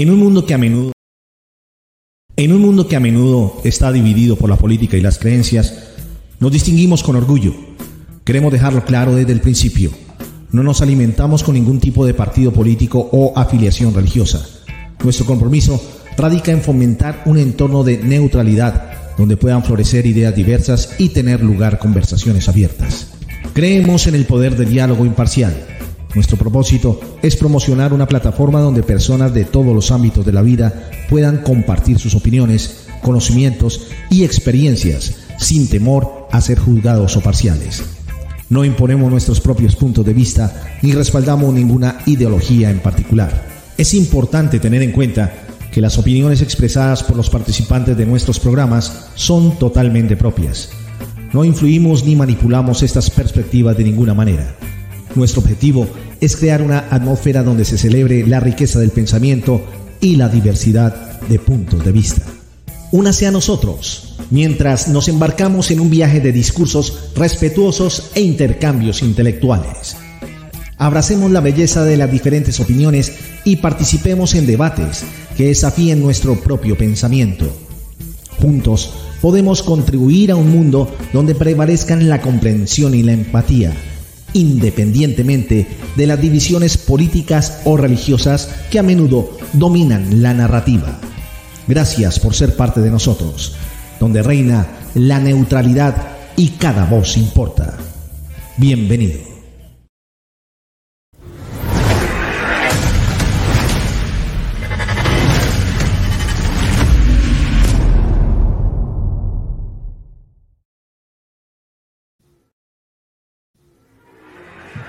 En un mundo que a menudo en un mundo que a menudo está dividido por la política y las creencias, nos distinguimos con orgullo. Queremos dejarlo claro desde el principio. No nos alimentamos con ningún tipo de partido político o afiliación religiosa. Nuestro compromiso radica en fomentar un entorno de neutralidad donde puedan florecer ideas diversas y tener lugar conversaciones abiertas. Creemos en el poder del diálogo imparcial. Nuestro propósito es promocionar una plataforma donde personas de todos los ámbitos de la vida puedan compartir sus opiniones, conocimientos y experiencias sin temor a ser juzgados o parciales. No imponemos nuestros propios puntos de vista ni respaldamos ninguna ideología en particular. Es importante tener en cuenta que las opiniones expresadas por los participantes de nuestros programas son totalmente propias. No influimos ni manipulamos estas perspectivas de ninguna manera. Nuestro objetivo es crear una atmósfera donde se celebre la riqueza del pensamiento y la diversidad de puntos de vista. Únase a nosotros mientras nos embarcamos en un viaje de discursos respetuosos e intercambios intelectuales. Abracemos la belleza de las diferentes opiniones y participemos en debates que desafíen nuestro propio pensamiento. Juntos podemos contribuir a un mundo donde prevalezcan la comprensión y la empatía, independientemente de las divisiones políticas o religiosas que a menudo dominan la narrativa. Gracias por ser parte de nosotros, donde reina la neutralidad y cada voz importa. Bienvenido.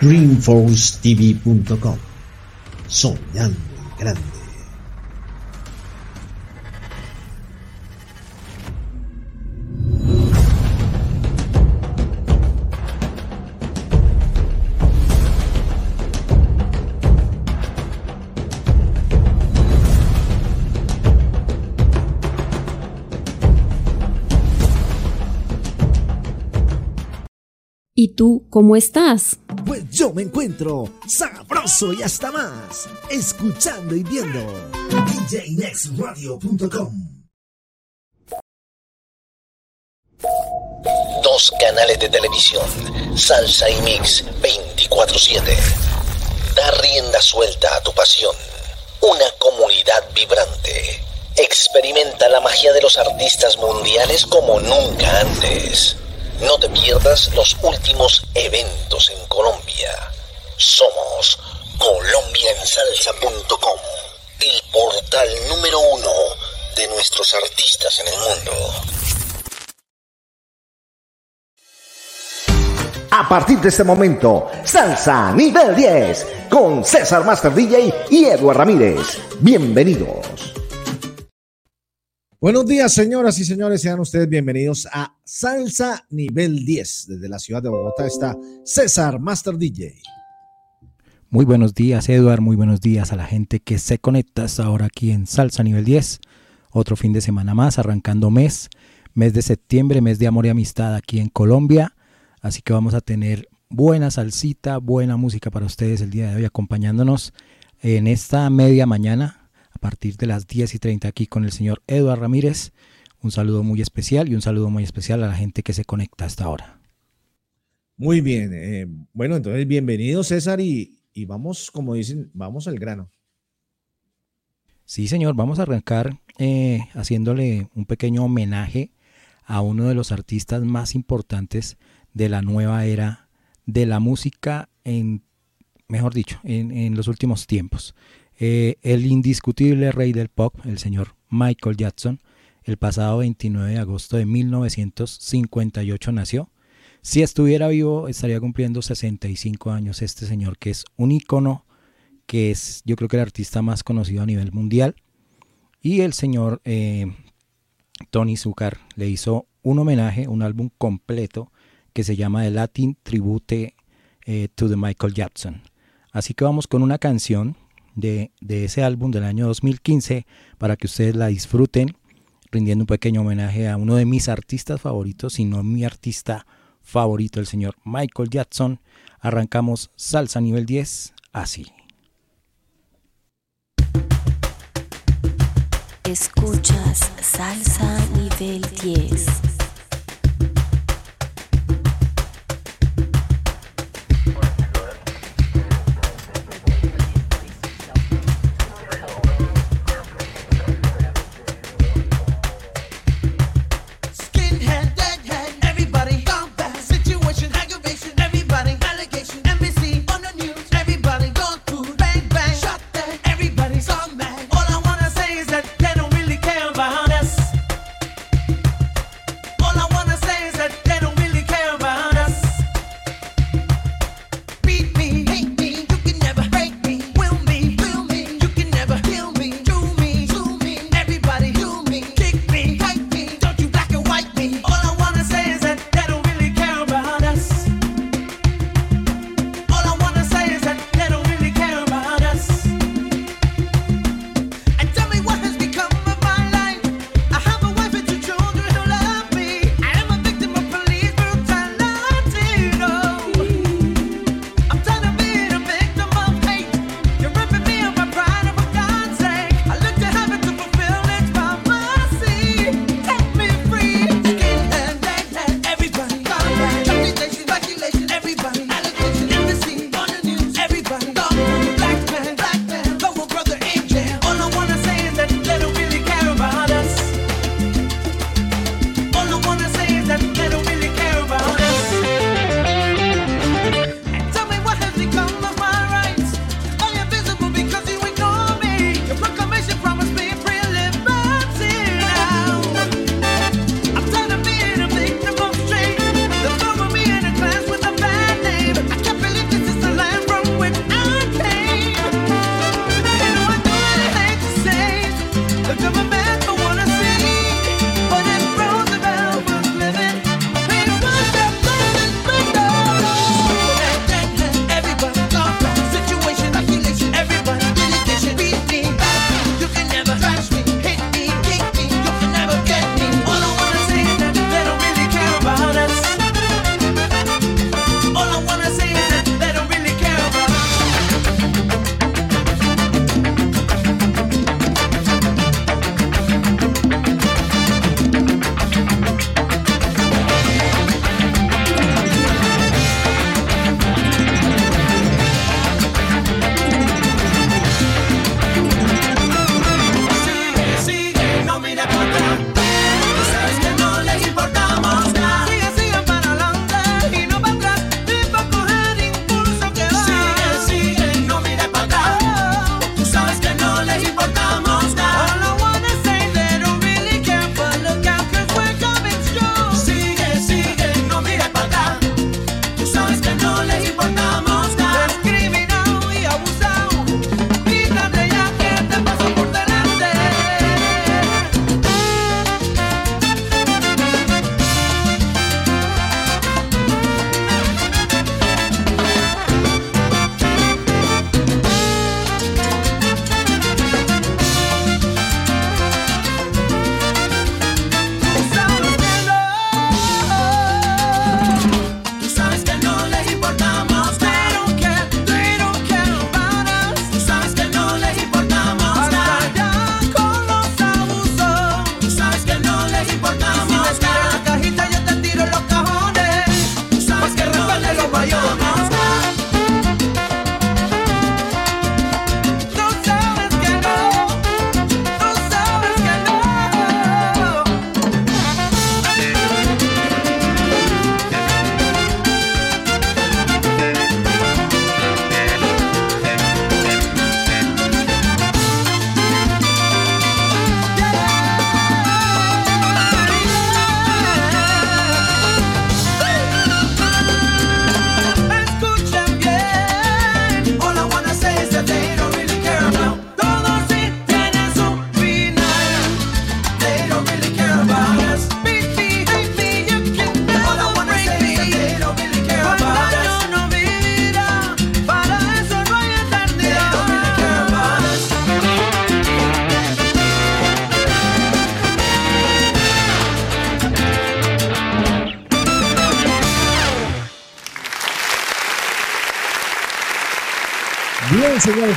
dreamforcetv.com. Soñando grande. ¿Y tú cómo estás? Pues yo me encuentro sabroso y hasta más, escuchando y viendo djnextradio.com. Dos canales de televisión, Salsa y Mix 24/7. Da rienda suelta a tu pasión. Una comunidad vibrante. Experimenta la magia de los artistas mundiales como nunca antes. No te pierdas los últimos eventos en Colombia. Somos colombiansalsa.com, el portal número uno de nuestros artistas en el mundo. A partir de este momento, Salsa Nivel 10 con César Master DJ y Eduard Ramírez. Bienvenidos. Buenos días, señoras y señores. Sean ustedes bienvenidos a Salsa Nivel 10. Desde la ciudad de Bogotá está César Master DJ. Muy buenos días, Eduard. Muy buenos días a la gente que se conecta ahora aquí en Salsa Nivel 10. Otro fin de semana más, arrancando mes, mes de septiembre, mes de amor y amistad aquí en Colombia. Así que vamos a tener buena salsita, buena música para ustedes el día de hoy, acompañándonos en esta media mañana partir de las 10 y 30 aquí con el señor Eduardo Ramírez. Un saludo muy especial y un saludo muy especial a la gente que se conecta hasta ahora. Muy bien. Eh, bueno, entonces bienvenido César y, y vamos, como dicen, vamos al grano. Sí, señor, vamos a arrancar eh, haciéndole un pequeño homenaje a uno de los artistas más importantes de la nueva era de la música en, mejor dicho, en, en los últimos tiempos. Eh, el indiscutible rey del pop, el señor Michael Jackson, el pasado 29 de agosto de 1958 nació. Si estuviera vivo, estaría cumpliendo 65 años este señor, que es un ícono, que es yo creo que el artista más conocido a nivel mundial. Y el señor eh, Tony Zucker le hizo un homenaje, un álbum completo que se llama The Latin Tribute eh, to the Michael Jackson. Así que vamos con una canción de, de, ese álbum del año 2015 para que ustedes la disfruten, rindiendo un pequeño homenaje a uno de mis artistas favoritos, si no mi artista favorito, el señor Michael Jackson. Arrancamos Salsa nivel 10 así. Escuchas Salsa Nivel 10.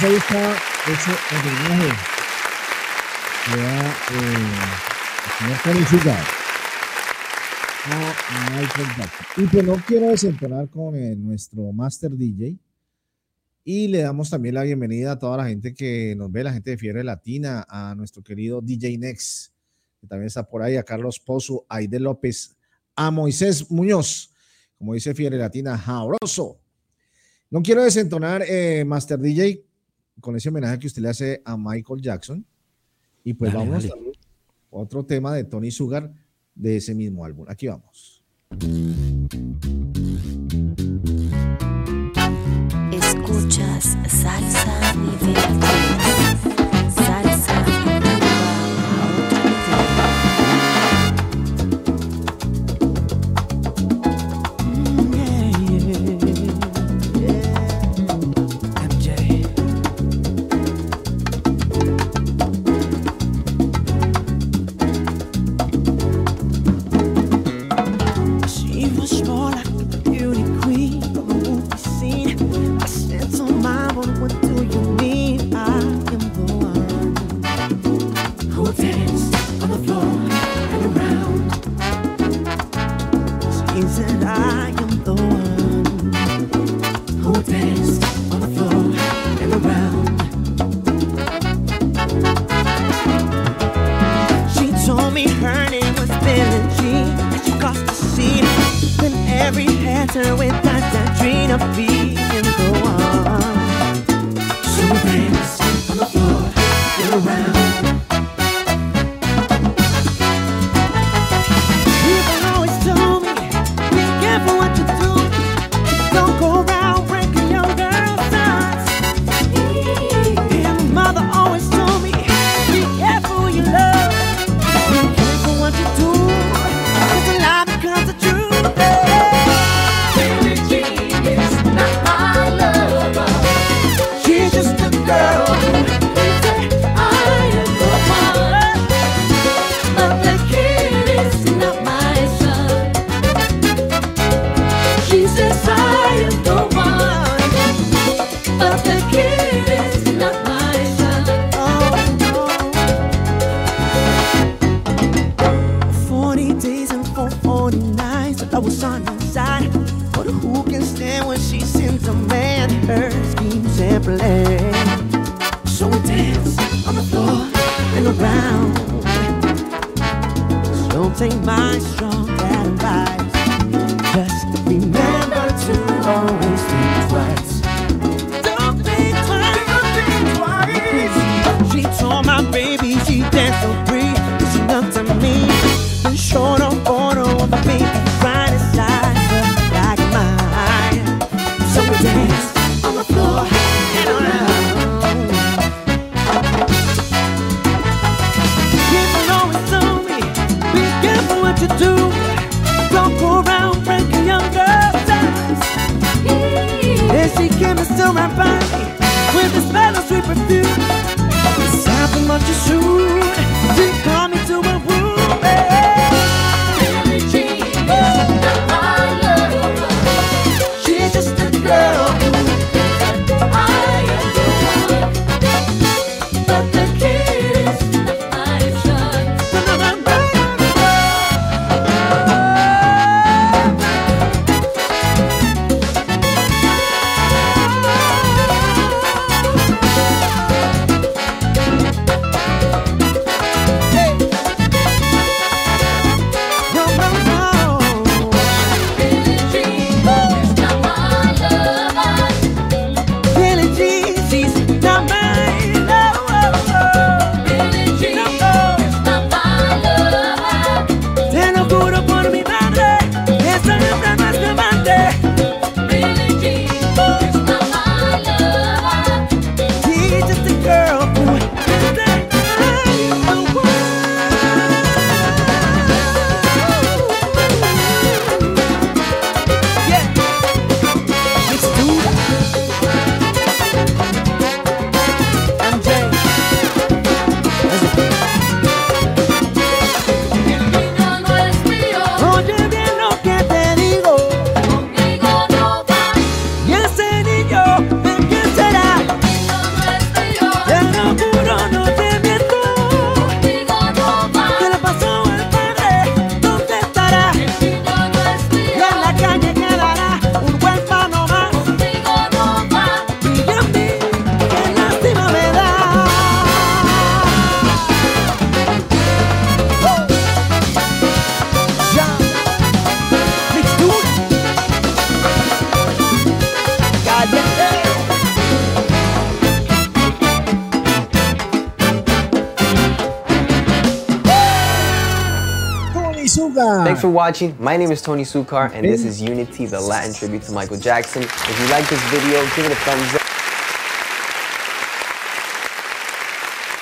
Ahí está ese homenaje que da el señor a Michael Jackson. Y pues no quiero desentonar con eh, nuestro Master DJ. Y le damos también la bienvenida a toda la gente que nos ve, la gente de Fiebre Latina, a nuestro querido DJ Next, que también está por ahí, a Carlos Pozo, a Aide López, a Moisés Muñoz, como dice Fiebre Latina, jabroso. No quiero desentonar, eh, Master DJ, con ese homenaje que usted le hace a Michael Jackson. Y pues vamos dale. a otro tema de Tony Sugar de ese mismo álbum. Aquí vamos. Escuchas salsa não for watching. My name is Tony Sukar, and this is Unity, the Latin tribute to Michael Jackson. If you like this video, give it a thumbs up.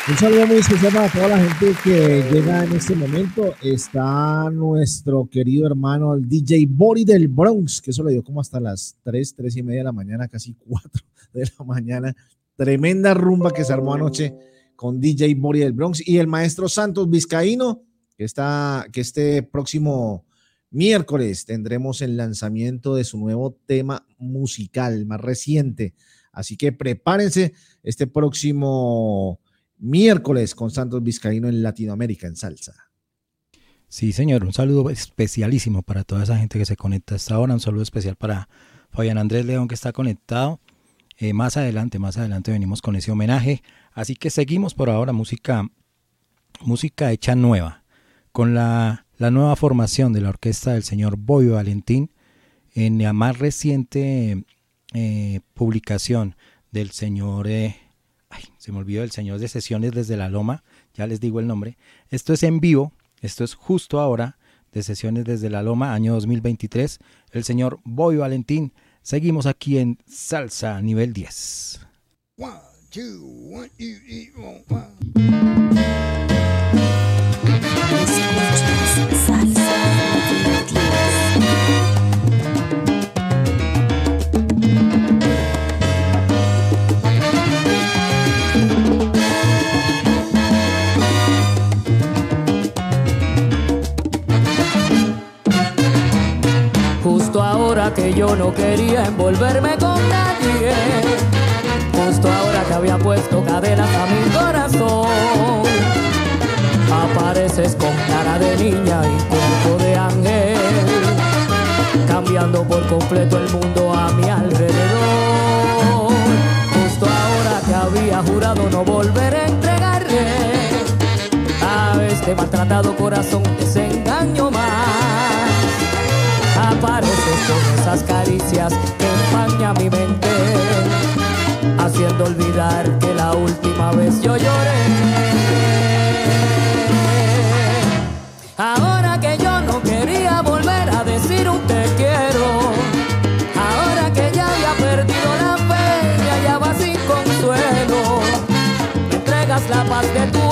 Un saludo muy especial para toda la gente que llega en este momento. Está nuestro querido hermano, el DJ Bori del Bronx, que eso le dio como hasta las 3, 3 y media de la mañana, casi 4 de la mañana. Tremenda rumba que se armó anoche con DJ Bori del Bronx y el maestro Santos Vizcaíno, que, está, que este próximo miércoles tendremos el lanzamiento de su nuevo tema musical, más reciente. Así que prepárense este próximo miércoles con Santos Vizcaíno en Latinoamérica en salsa. Sí, señor, un saludo especialísimo para toda esa gente que se conecta hasta ahora. Un saludo especial para Fabián Andrés León que está conectado. Eh, más adelante, más adelante venimos con ese homenaje. Así que seguimos por ahora música, música hecha nueva, con la, nueva formación de la orquesta del señor Boy Valentín en la más reciente eh, publicación del señor eh, ay, se me olvidó el señor de sesiones desde la Loma, ya les digo el nombre. Esto es en vivo, esto es justo ahora, de sesiones desde la Loma, año 2023. El señor Boy Valentín. Seguimos aquí en Salsa nivel 10. One, two, one, two, three, que yo no quería envolverme con nadie. Justo ahora que había puesto cadenas a mi corazón. Con cara de niña y cuerpo de ángel. Cambiando por completo el mundo a mi alrededor. Justo ahora que había jurado no volver a entregarle a este maltratado corazón desengaño más apareces con esas caricias que empaña mi mente, haciendo olvidar que la última vez yo lloré. Ahora que yo no quería volver a decir un te quiero, ahora que ya había perdido la fe y hallaba sin consuelo, entregas la paz de tu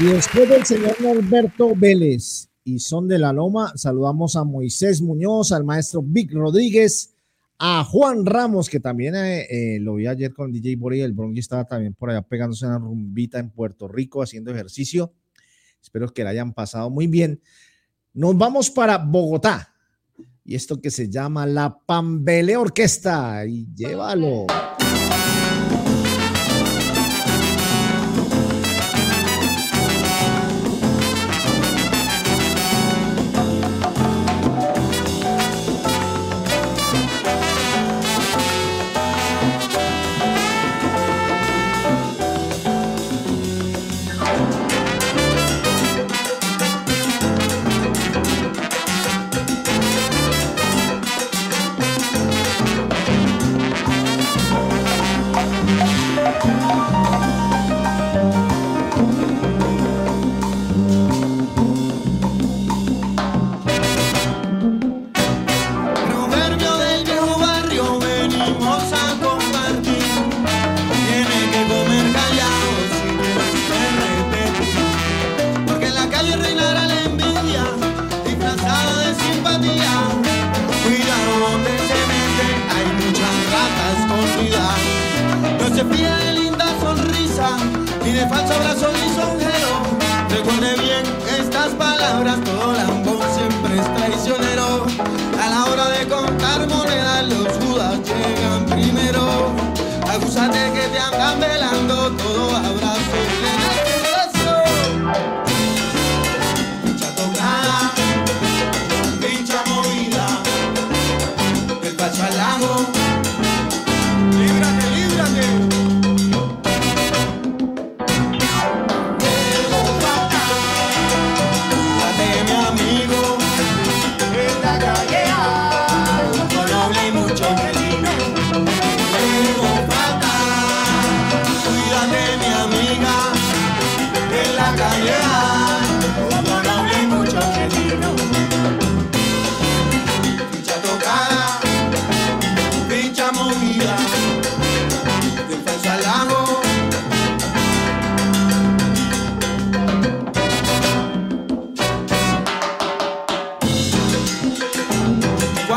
Y después del señor Norberto Vélez y Son de la Loma, saludamos a Moisés Muñoz, al maestro Vic Rodríguez, a Juan Ramos, que también eh, eh, lo vi ayer con DJ Bori, el Bronqui estaba también por allá pegándose una rumbita en Puerto Rico haciendo ejercicio. Espero que la hayan pasado muy bien. Nos vamos para Bogotá y esto que se llama la Pambele Orquesta y llévalo.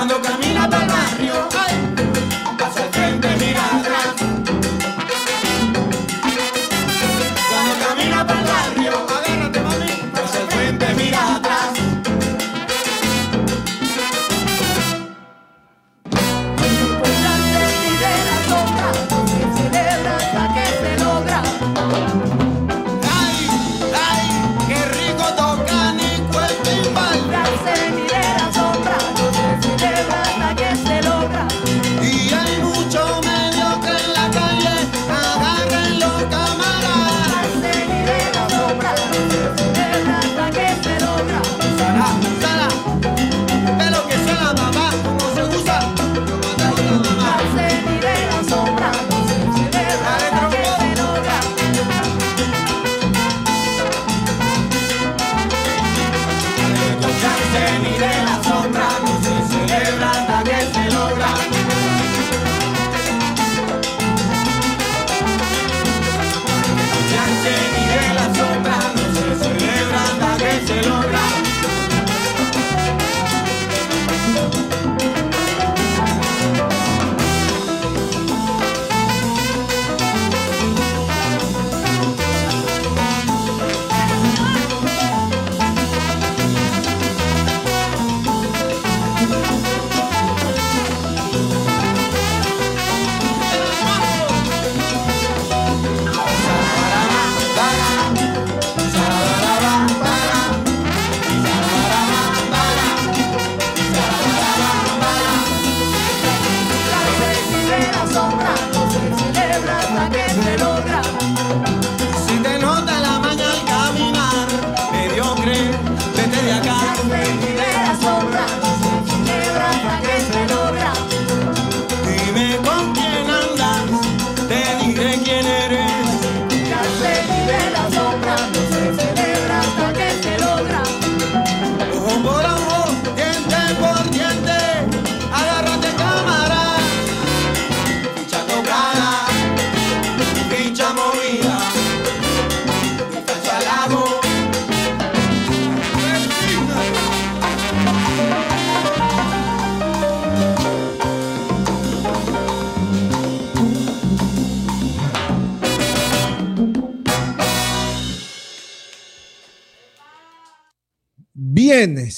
Cuando camina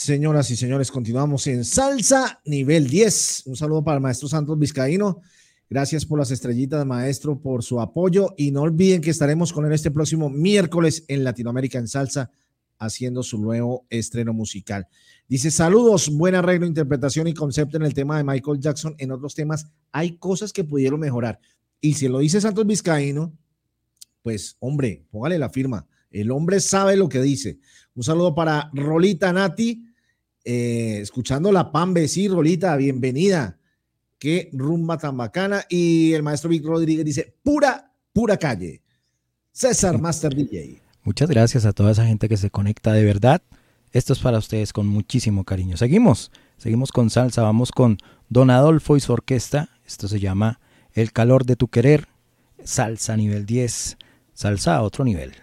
señoras y señores, continuamos en Salsa Nivel 10. Un saludo para el maestro Santos Vizcaíno. Gracias por las estrellitas, maestro, por su apoyo. Y no olviden que estaremos con él este próximo miércoles en Latinoamérica en Salsa, haciendo su nuevo estreno musical. Dice, saludos, buen arreglo, interpretación y concepto en el tema de Michael Jackson. En otros temas hay cosas que pudieron mejorar. Y si lo dice Santos Vizcaíno, pues hombre, póngale la firma. El hombre sabe lo que dice. Un saludo para Rolita Nati, eh, escuchando la Pambe. Sí, Rolita, bienvenida. Qué rumba tan bacana. Y el maestro Vic Rodríguez dice, pura, pura calle. César Master DJ. Muchas gracias a toda esa gente que se conecta de verdad. Esto es para ustedes con muchísimo cariño. Seguimos, seguimos con salsa. Vamos con Don Adolfo y su orquesta. Esto se llama El calor de tu querer. Salsa nivel 10. Salsa a otro nivel.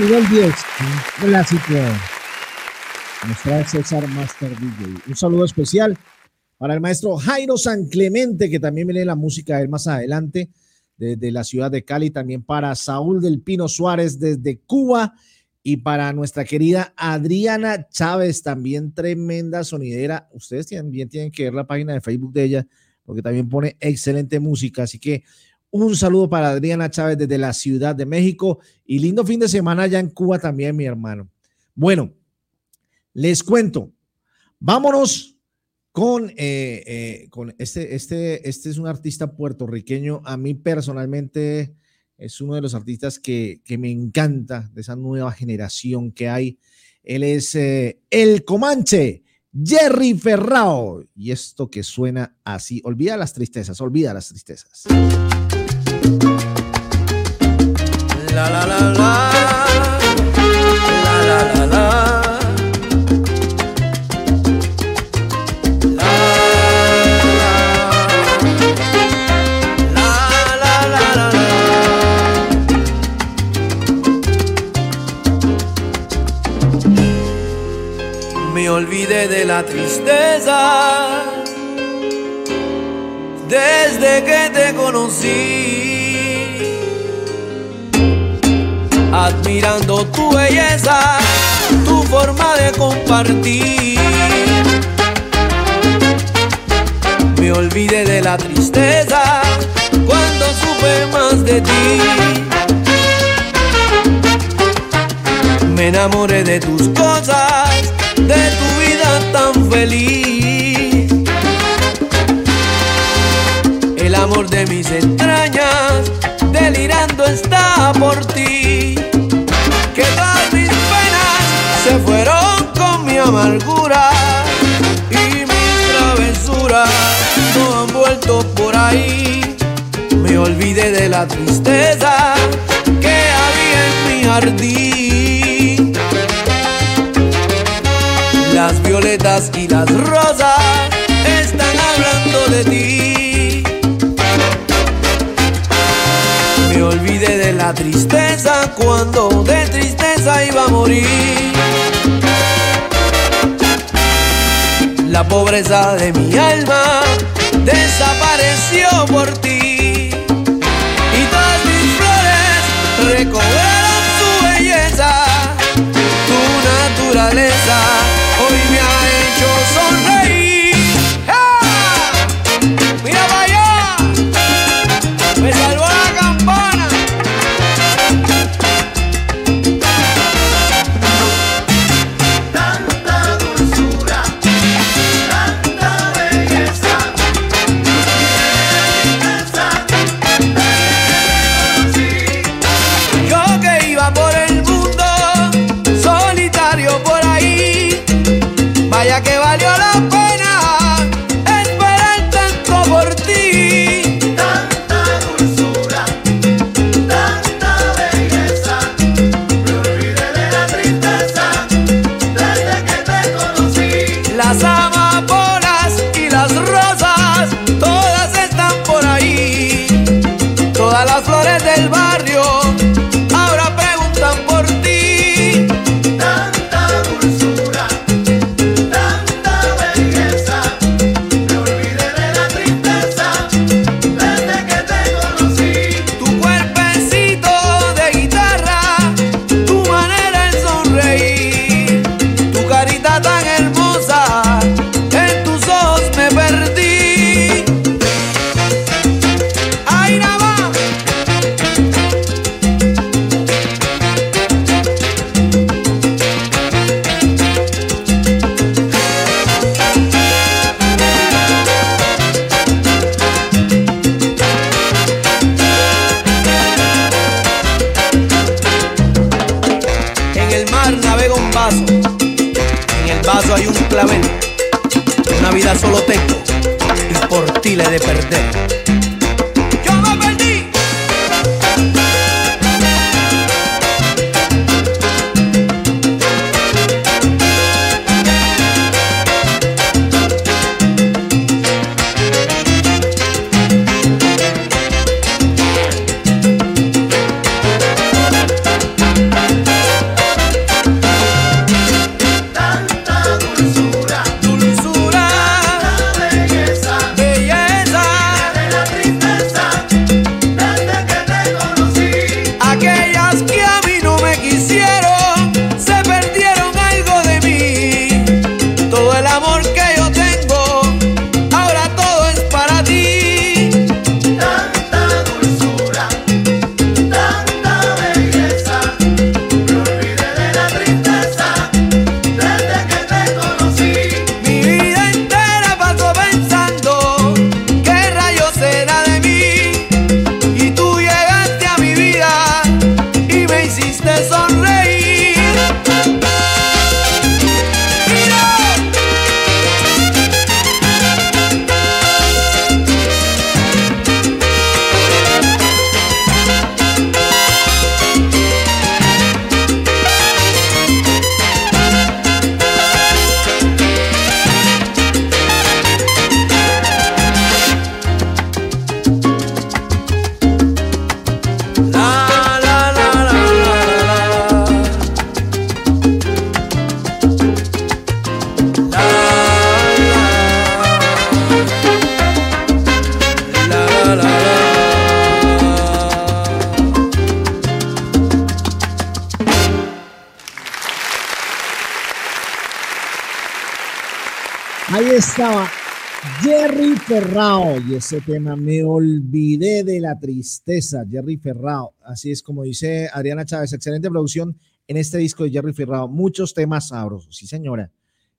Nivel 10, un clásico. Nos César Master DJ. Un saludo especial para el maestro Jairo San Clemente, que también viene la música de él más adelante, desde la ciudad de Cali. También para Saúl del Pino Suárez desde Cuba. Y para nuestra querida Adriana Chávez, también tremenda sonidera. Ustedes también tienen que ver la página de Facebook de ella, porque también pone excelente música. Así que un saludo para Adriana Chávez desde la Ciudad de México y lindo fin de semana allá en Cuba también, mi hermano. Bueno, les cuento. Vámonos con, eh, eh, con este, este, este es un artista puertorriqueño. A mí personalmente es uno de los artistas que, que me encanta de esa nueva generación que hay. Él es eh, El Comanche, Jerry Ferrao. Y esto que suena así, olvida las tristezas, olvida las tristezas. La la la la. La la la la. La la la la la. Me olvidé de la tristeza desde que te conocí admirando tu belleza, tu forma de compartir. Me olvidé de la tristeza cuando supe más de ti. Me enamoré de tus cosas, de tu vida tan feliz. El amor de mis entrañas delirando está por ti. Se fueron con mi amargura y mis travesuras no han vuelto por ahí. Me olvidé de la tristeza que había en mi jardín. Las violetas y las rosas están hablando de ti. Me olvidé de la tristeza cuando de tristeza iba a morir. La pobreza de mi alma desapareció por ti. Y todas mis flores recobraron su belleza. Tu naturaleza Yeah. Ferrao y ese tema me olvidé de la tristeza, Jerry Ferrao. Así es como dice Adriana Chávez, excelente producción en este disco de Jerry Ferrao. Muchos temas sabrosos, sí señora.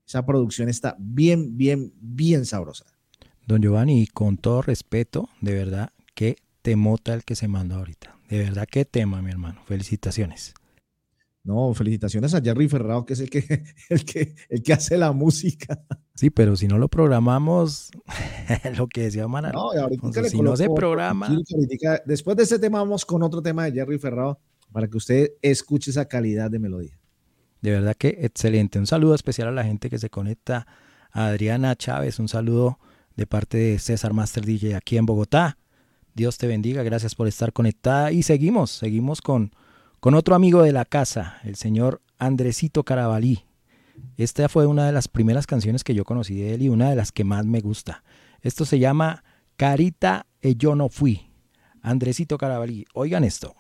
Esa producción está bien, bien, bien sabrosa. Don Giovanni, con todo respeto, de verdad, qué temota el que se mandó ahorita. De verdad, qué tema, mi hermano. Felicitaciones. No, felicitaciones a Jerry Ferrao, que es el que, el que, el que hace la música. Sí, pero si no lo programamos, lo que decía Maná, No, y ahorita Entonces, le si no se programa, Después de este tema, vamos con otro tema de Jerry Ferrao para que usted escuche esa calidad de melodía. de verdad que excelente. Un saludo especial a la gente que se conecta. A Adriana Chávez, un saludo de parte de César Master DJ aquí en Bogotá. Dios te bendiga, gracias por estar conectada. Y seguimos, seguimos con, con otro amigo de la casa, el señor Andresito Carabalí. Esta fue una de las primeras canciones que yo conocí de él y una de las que más me gusta. Esto se llama Carita e yo no fui. Andresito Carabalí, oigan esto.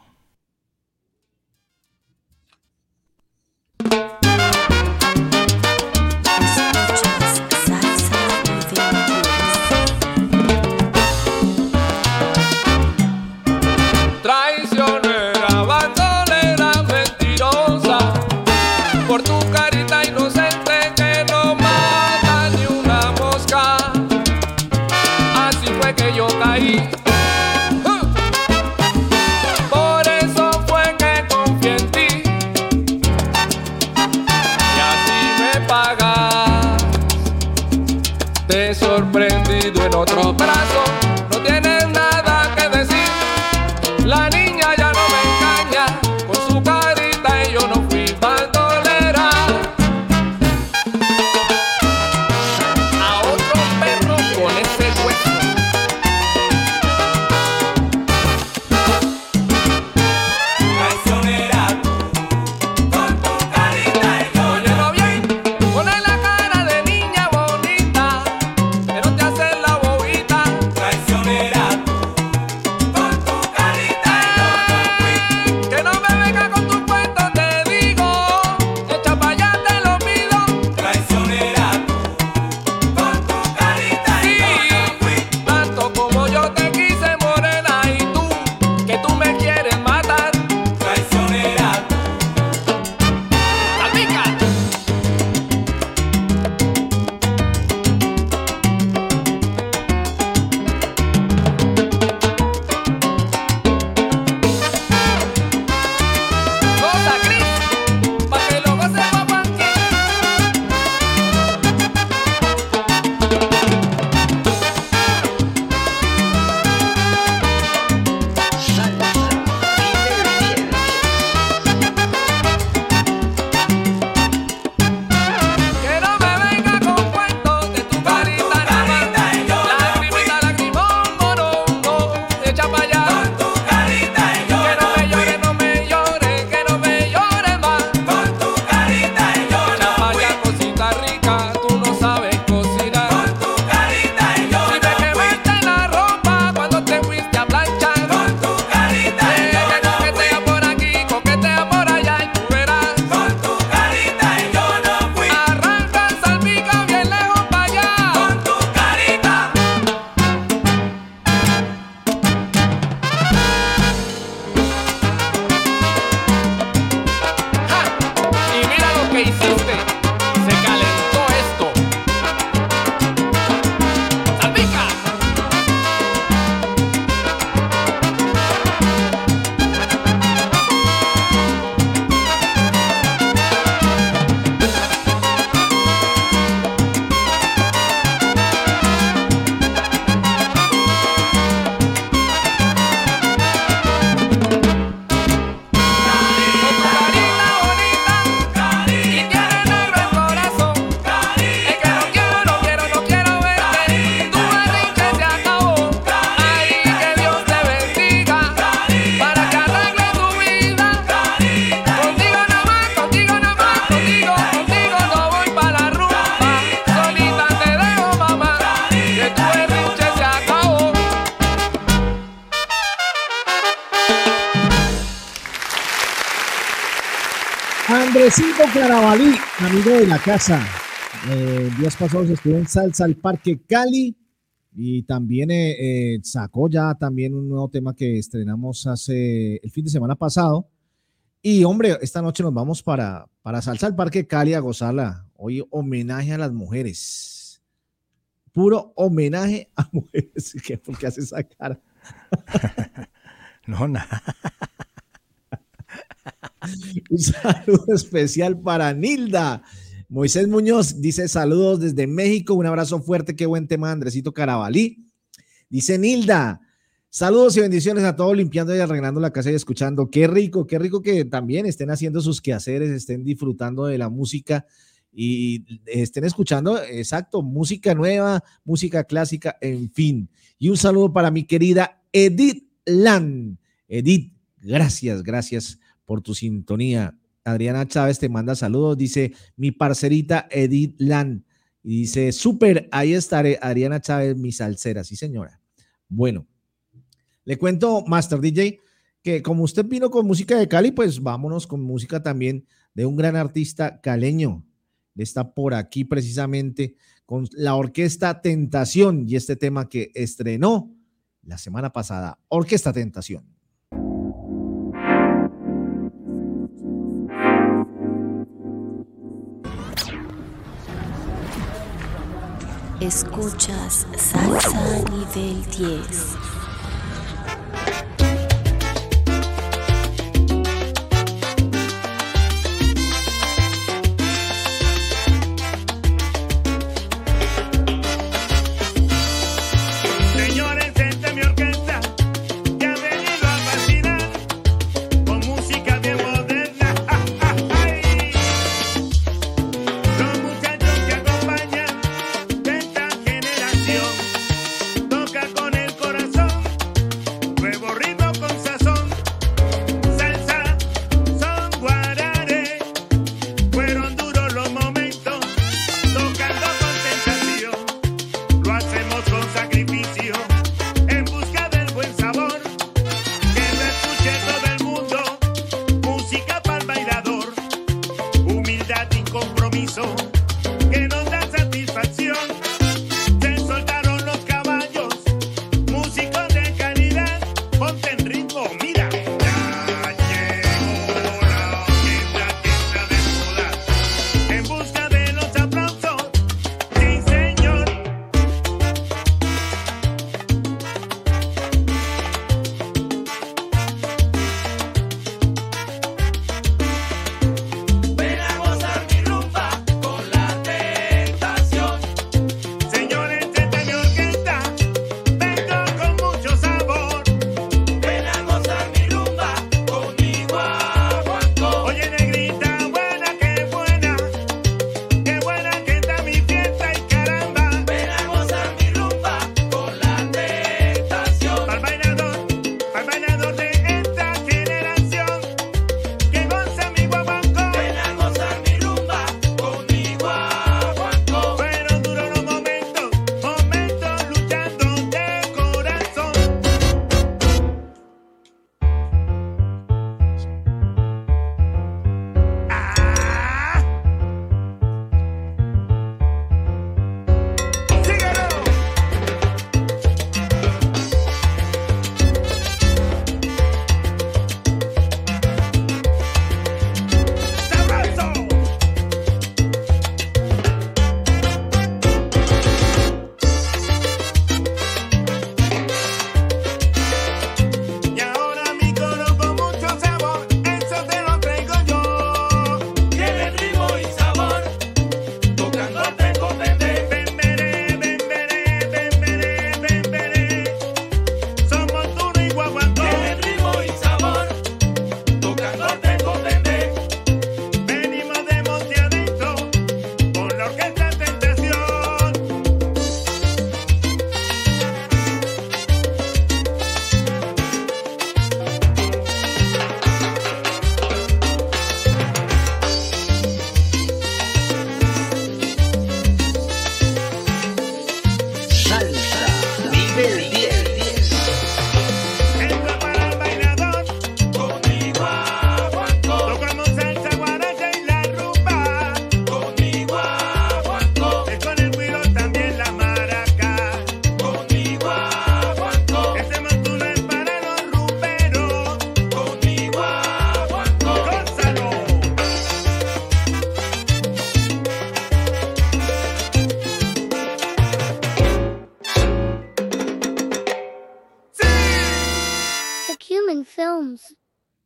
De la casa. Eh, días pasados estuvo en Salsa al Parque Cali y también eh, eh, sacó ya también un nuevo tema que estrenamos hace el fin de semana pasado. Y hombre, esta noche nos vamos para, para Salsa al Parque Cali a gozarla. Hoy homenaje a las mujeres. Puro homenaje a mujeres. ¿Qué? ¿Por qué hace esa cara? No, nada. Un saludo especial para Nilda. Moisés Muñoz dice saludos desde México. Un abrazo fuerte. Qué buen tema, Andresito Carabalí. Dice Nilda. Saludos y bendiciones a todos limpiando y arreglando la casa y escuchando. Qué rico, qué rico que también estén haciendo sus quehaceres, estén disfrutando de la música y estén escuchando, exacto, música nueva, música clásica, en fin. Y un saludo para mi querida Edith Lan. Edith, gracias, gracias por tu sintonía. Adriana Chávez te manda saludos, dice mi parcerita Edith Lan. Y dice, súper, ahí estaré, Adriana Chávez, mi salsera, sí señora. Bueno, le cuento, Master DJ, que como usted vino con música de Cali, pues vámonos con música también de un gran artista caleño. Está por aquí precisamente con la orquesta Tentación y este tema que estrenó la semana pasada, Orquesta Tentación. Escuchas Salsa Nivel 10.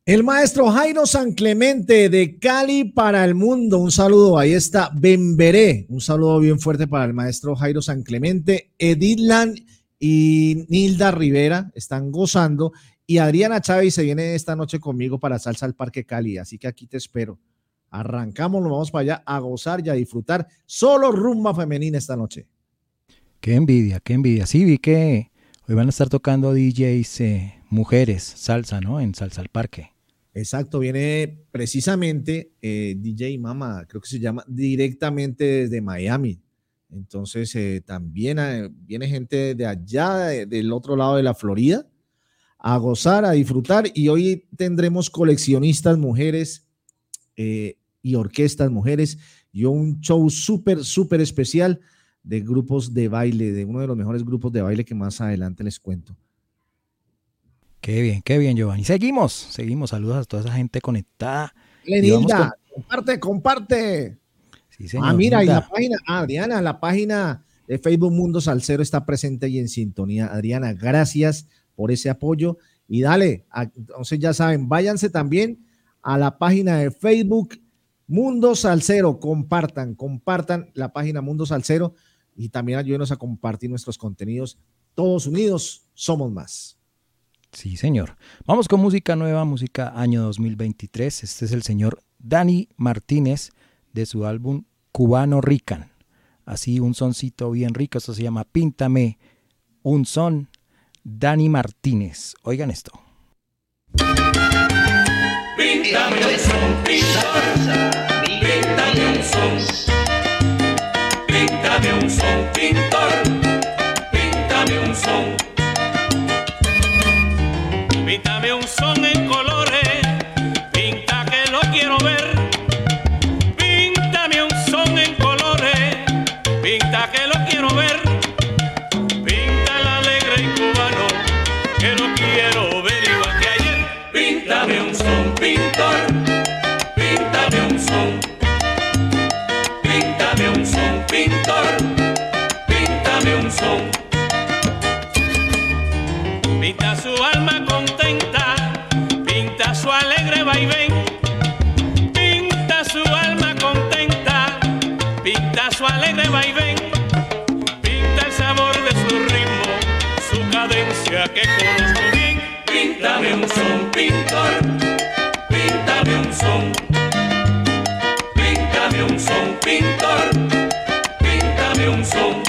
El maestro Jairo San Clemente de Cali para el mundo. Un saludo. Ahí está Bemberé. Un saludo bien fuerte para el maestro Jairo San Clemente. Editland y Nilda Rivera están gozando. Y Adriana Chávez se viene esta noche conmigo para Salsa al Parque Cali. Así que aquí te espero. Arrancamos, nos vamos para allá a gozar y a disfrutar. Solo rumba femenina esta noche. Qué envidia, qué envidia. Sí, vi que hoy van a estar tocando DJs eh, mujeres, salsa, ¿no? En Salsa al Parque. Exacto, viene precisamente eh, DJ Mama, creo que se llama, directamente desde Miami. Entonces eh, también eh, viene gente de allá, de- del otro lado de la Florida, a gozar, a disfrutar. Y hoy tendremos coleccionistas mujeres eh, y orquestas mujeres y un show súper, súper especial de grupos de baile, de uno de los mejores grupos de baile que más adelante les cuento. Qué bien, qué bien, Giovanni. Seguimos, seguimos. Saludos a toda esa gente conectada. Lenilda, con- comparte, comparte. Sí, señor, ah, mira, y la página, ah, Adriana, la página de Facebook Mundo Salcero está presente y en sintonía. Adriana, gracias por ese apoyo. Y dale, a- entonces ya saben, váyanse también a la página de Facebook Mundo Salcero. Compartan, compartan la página Mundo Salcero y también ayúdenos a compartir nuestros contenidos. Todos unidos somos más. Sí, señor. Vamos con música nueva, música año 2023. Este es el señor Dani Martínez de su álbum Cubano Rican. Así un soncito bien rico, eso se llama Píntame un son. Dani Martínez. Oigan esto. Píntame un son, pintor. Píntame un son. Píntame un son, pintor. Píntame un son. Son que conozco bien. Píntame un son, pintor. Píntame un son. Píntame un son, pintor. Píntame un son.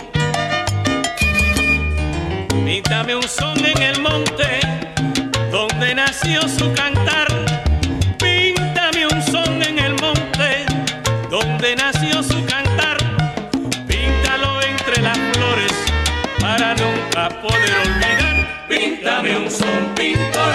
Píntame un son en el monte donde nació su cantar. Pintor.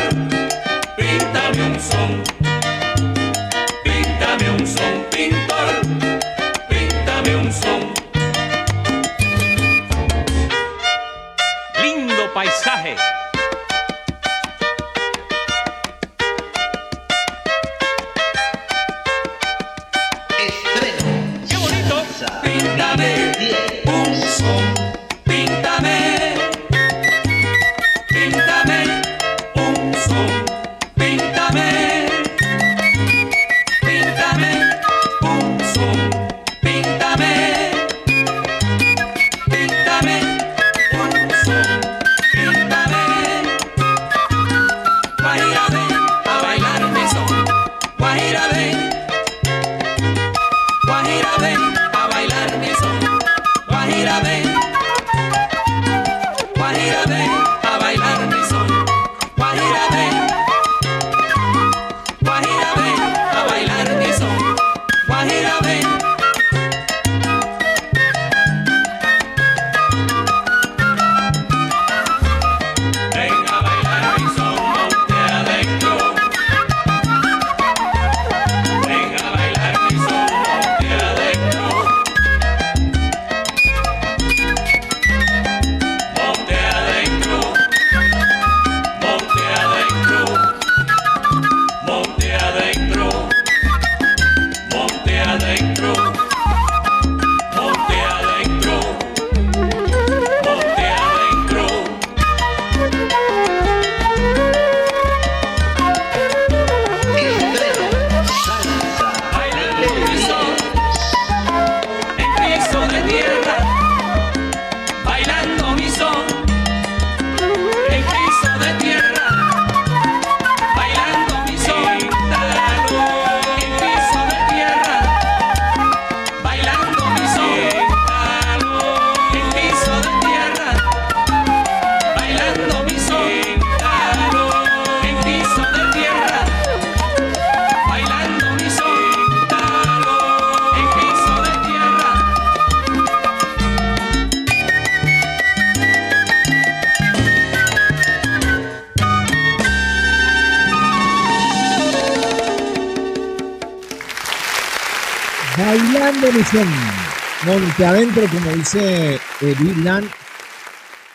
Monte adentro, como dice eh, Lilian.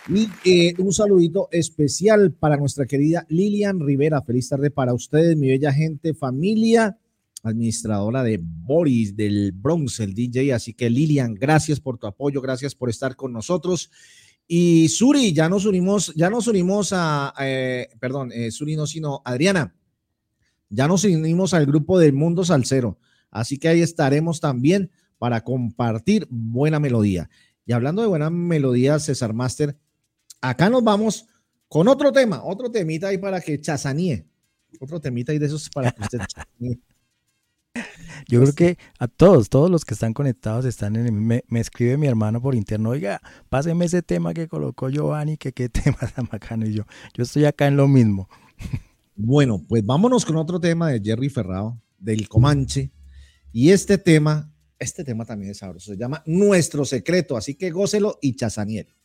Y eh, un saludito especial para nuestra querida Lilian Rivera. Feliz tarde para ustedes, mi bella gente, familia, administradora de Boris del Bronx, el DJ. Así que Lilian, gracias por tu apoyo, gracias por estar con nosotros. Y Suri, ya nos unimos, ya nos unimos a, eh, perdón, eh, Suri no, sino Adriana, ya nos unimos al grupo del Mundo Salsero. Así que ahí estaremos también para compartir buena melodía. Y hablando de buena melodía, César Master, acá nos vamos con otro tema, otro temita ahí para que chazaníe. Otro temita ahí de esos para que usted chazaníe. Yo creo que a todos, todos los que están conectados están en el- me, me escribe mi hermano por interno, oiga, páseme ese tema que colocó Giovanni, que qué tema tan bacano. Y yo, yo estoy acá en lo mismo. Bueno, pues vámonos con otro tema de Jerry Ferrao, del Comanche. Y este tema, este tema también es sabroso, se llama Nuestro Secreto, así que gócelo y chazaniel.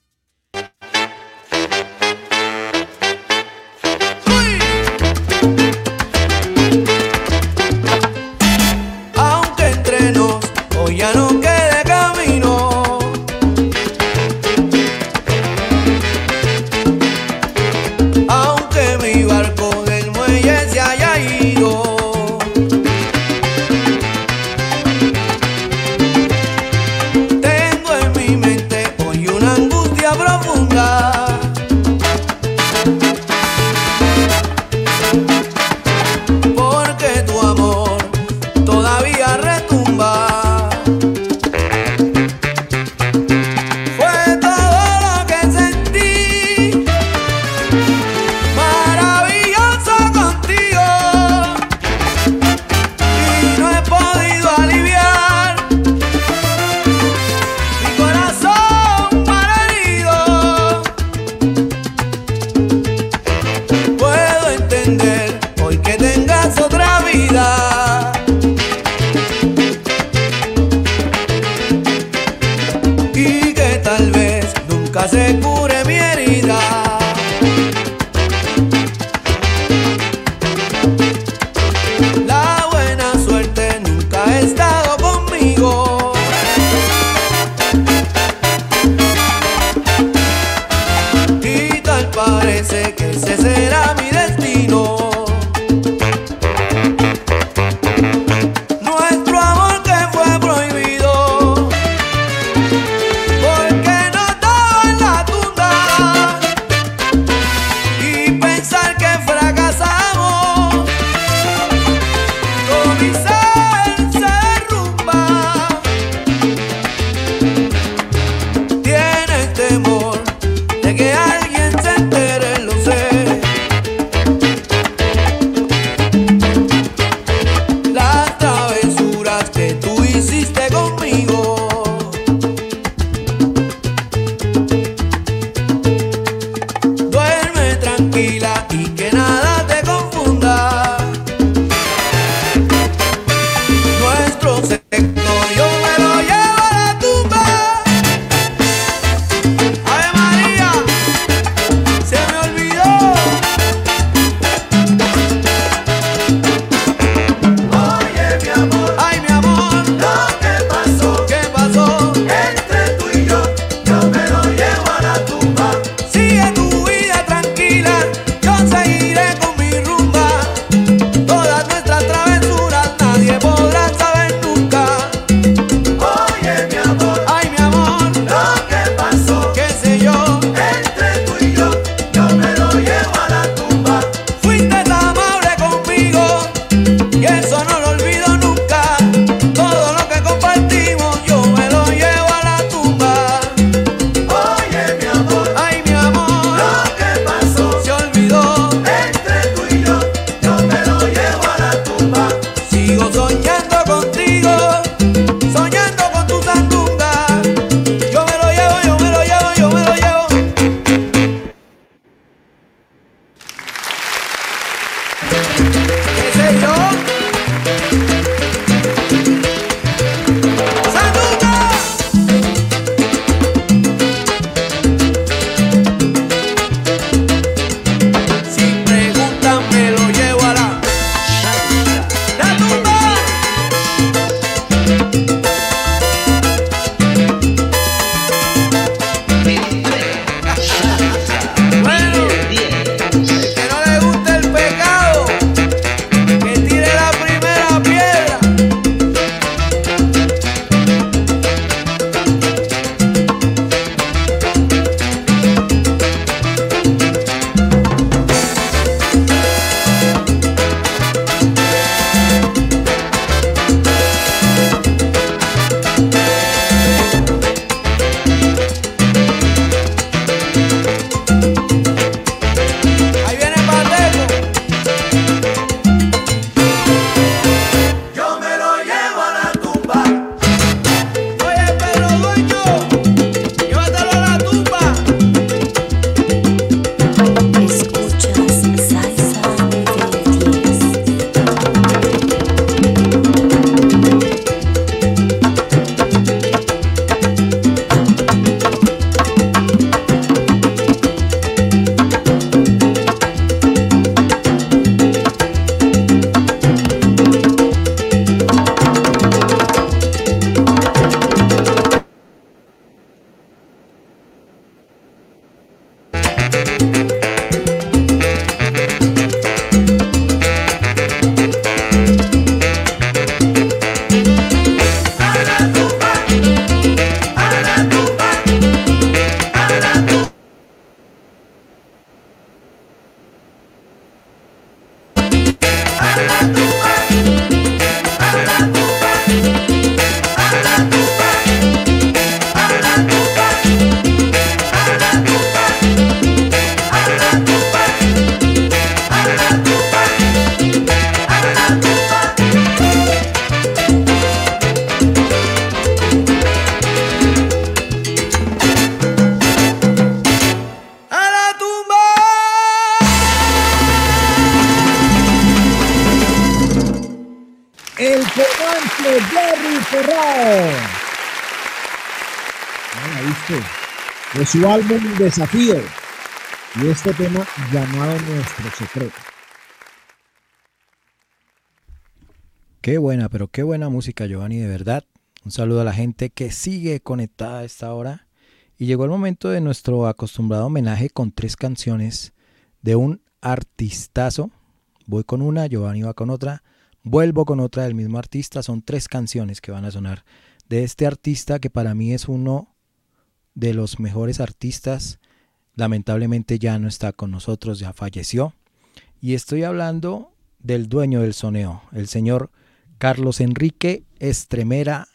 Su álbum Desafío. Y este tema llamado Nuestro Secreto. Qué buena, pero qué buena música, Giovanni, de verdad. Un saludo a la gente que sigue conectada a esta hora. Y llegó el momento de nuestro acostumbrado homenaje con tres canciones de un artistazo. Voy con una, Giovanni va con otra, vuelvo con otra del mismo artista. Son tres canciones que van a sonar de este artista que para mí es uno de los mejores artistas. Lamentablemente ya no está con nosotros, ya falleció. Y estoy hablando del dueño del soneo, el señor Carlos Enrique Estremera,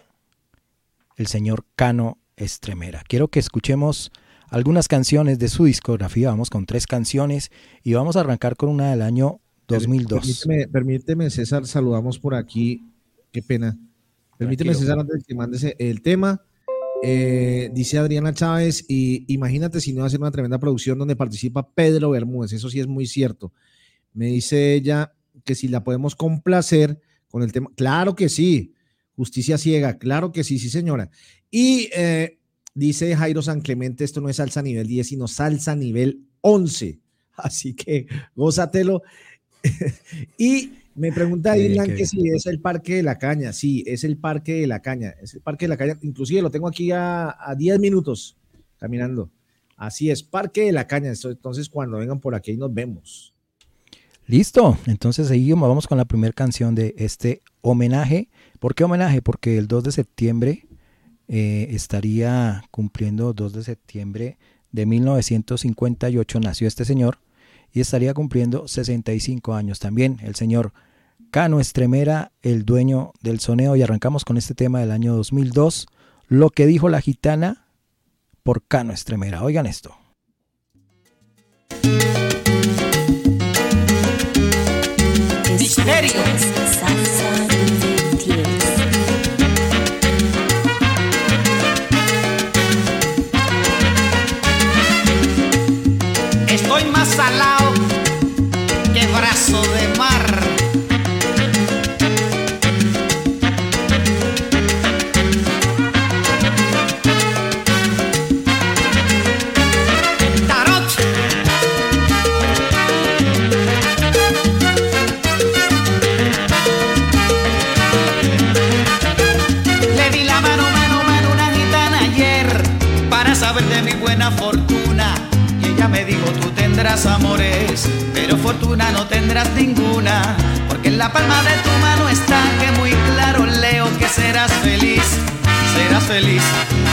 el señor Cano Estremera. Quiero que escuchemos algunas canciones de su discografía. Vamos con tres canciones y vamos a arrancar con una del año 2002. Permíteme, permíteme, César, saludamos por aquí. Qué pena. Permíteme, Tranquilo. César, antes de que mandes el tema. Eh, dice Adriana Chávez, y imagínate si no va a ser una tremenda producción donde participa Pedro Bermúdez. Eso sí es muy cierto. Me dice ella que si la podemos complacer con el tema. Claro que sí. Justicia ciega. Claro que sí, sí, señora. Y eh, dice Jairo San Clemente, esto no es salsa nivel 10, sino salsa nivel 11. Así que gózatelo. y me pregunta Dylan que si es el Parque de la Caña. Sí, es el Parque de la Caña. Es el Parque de la Caña. Inclusive lo tengo aquí a, a 10 minutos caminando. Así es, Parque de la Caña. Entonces, cuando vengan por aquí, nos vemos. Listo, entonces seguimos, vamos con la primera canción de este homenaje. ¿Por qué homenaje? Porque el 2 de septiembre eh, estaría cumpliendo 2 de septiembre de 1958 nació este señor y estaría cumpliendo 65 años también el señor Cano Estremera, el dueño del soneo y arrancamos con este tema del año 2002, lo que dijo la gitana por Cano Estremera. Oigan esto. Amores, pero fortuna no tendrás ninguna. Porque en la palma de tu mano está que muy claro leo que serás feliz. Serás feliz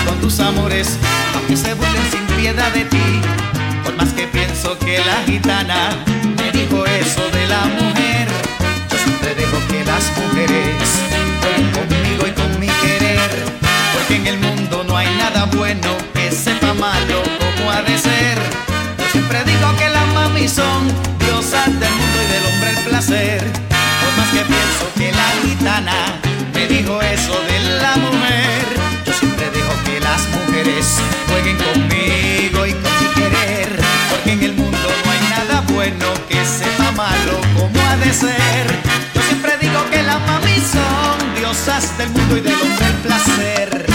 con tus amores, aunque se burlen sin piedad de ti. Por más que pienso que la gitana me dijo eso de la mujer, yo siempre dejo que las mujeres jueguen conmigo y con mi querer. Porque en el mundo no hay nada bueno que sepa malo como ha de ser. Siempre digo que son diosas del mundo y del hombre el placer. Por más que pienso que la gitana me dijo eso de la mujer, yo siempre dejo que las mujeres jueguen conmigo y con mi querer. Porque en el mundo no hay nada bueno que sepa malo como ha de ser. Yo siempre digo que las mami son diosas del mundo y del hombre el placer.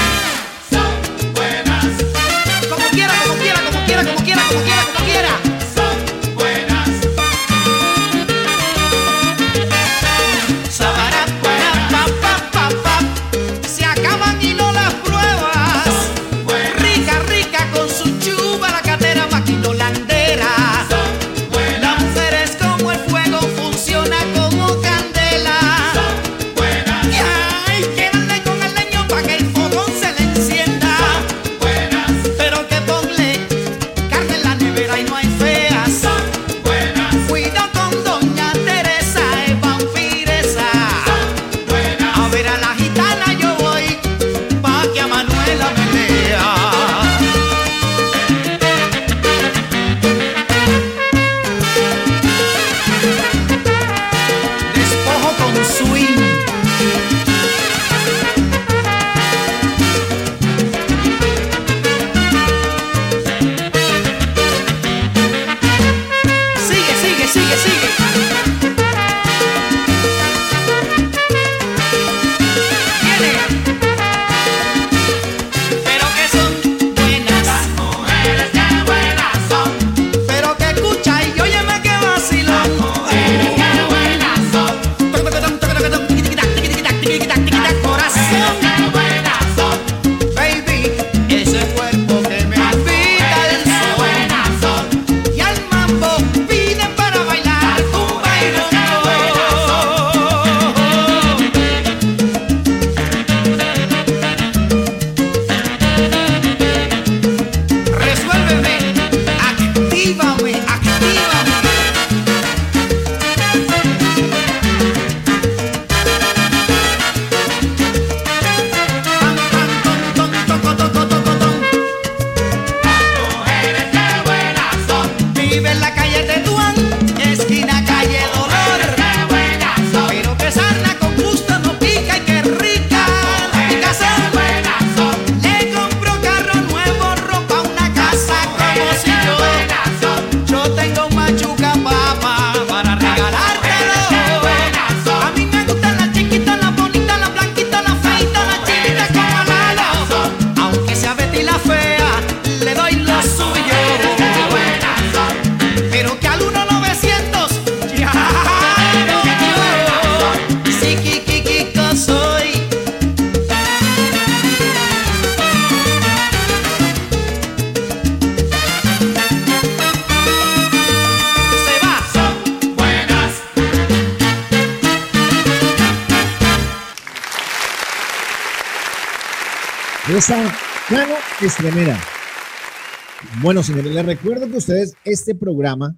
Ustedes este programa,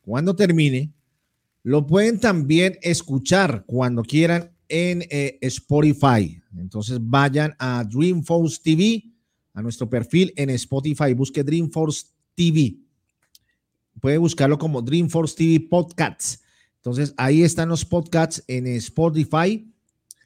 cuando termine, lo pueden también escuchar cuando quieran en eh, Spotify. Entonces vayan a Dreamforce TV, a nuestro perfil en Spotify, busque Dreamforce TV. Puede buscarlo como Dreamforce TV Podcasts. Entonces ahí están los podcasts en Spotify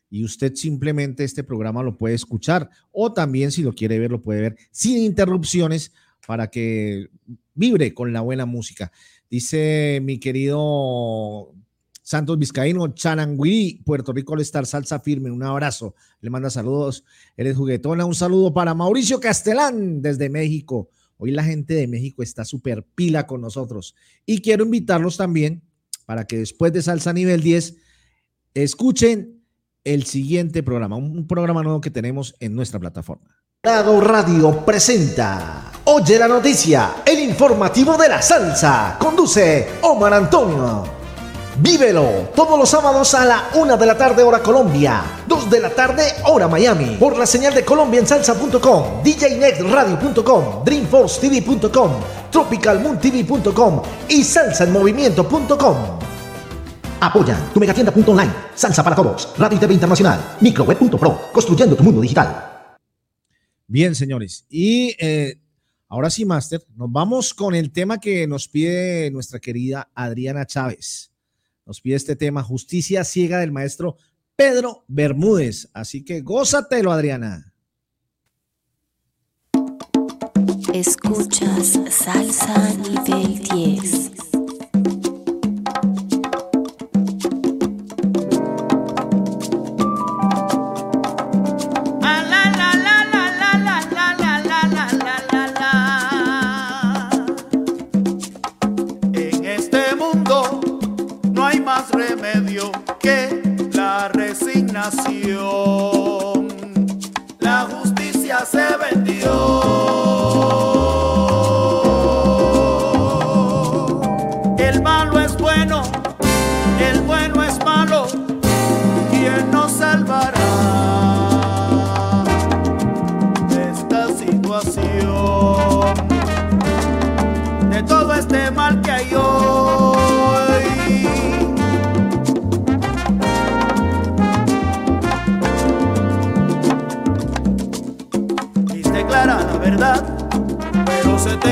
y usted simplemente este programa lo puede escuchar o también si lo quiere ver lo puede ver sin interrupciones para que vibre con la buena música. Dice mi querido Santos Vizcaíno, Chananguirí, Puerto Rico, estar salsa firme. Un abrazo. Le manda saludos. Eres juguetona. Un saludo para Mauricio Castelán desde México. Hoy la gente de México está súper pila con nosotros. Y quiero invitarlos también para que después de Salsa Nivel 10 escuchen el siguiente programa, un programa nuevo que tenemos en nuestra plataforma. Radio presenta Oye la noticia, el informativo de la salsa. Conduce Omar Antonio. Vívelo todos los sábados a la una de la tarde hora Colombia, 2 de la tarde hora Miami, por la señal de colombiansalsa.com, djnetradio.com, dreamforcetv.com, tropicalmoontv.com y salsaenmovimiento.com. Apoyan tu megatienda.online, salsa para todos, radio y TV internacional, microweb.pro, construyendo tu mundo digital. Bien, señores. Y eh, ahora sí, Master, nos vamos con el tema que nos pide nuestra querida Adriana Chávez. Nos pide este tema, Justicia Ciega del maestro Pedro Bermúdez. Así que gózatelo, Adriana. Escuchas Salsa Nivel 10.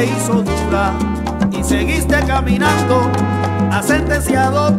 Hizo dura y seguiste caminando, has sentenciado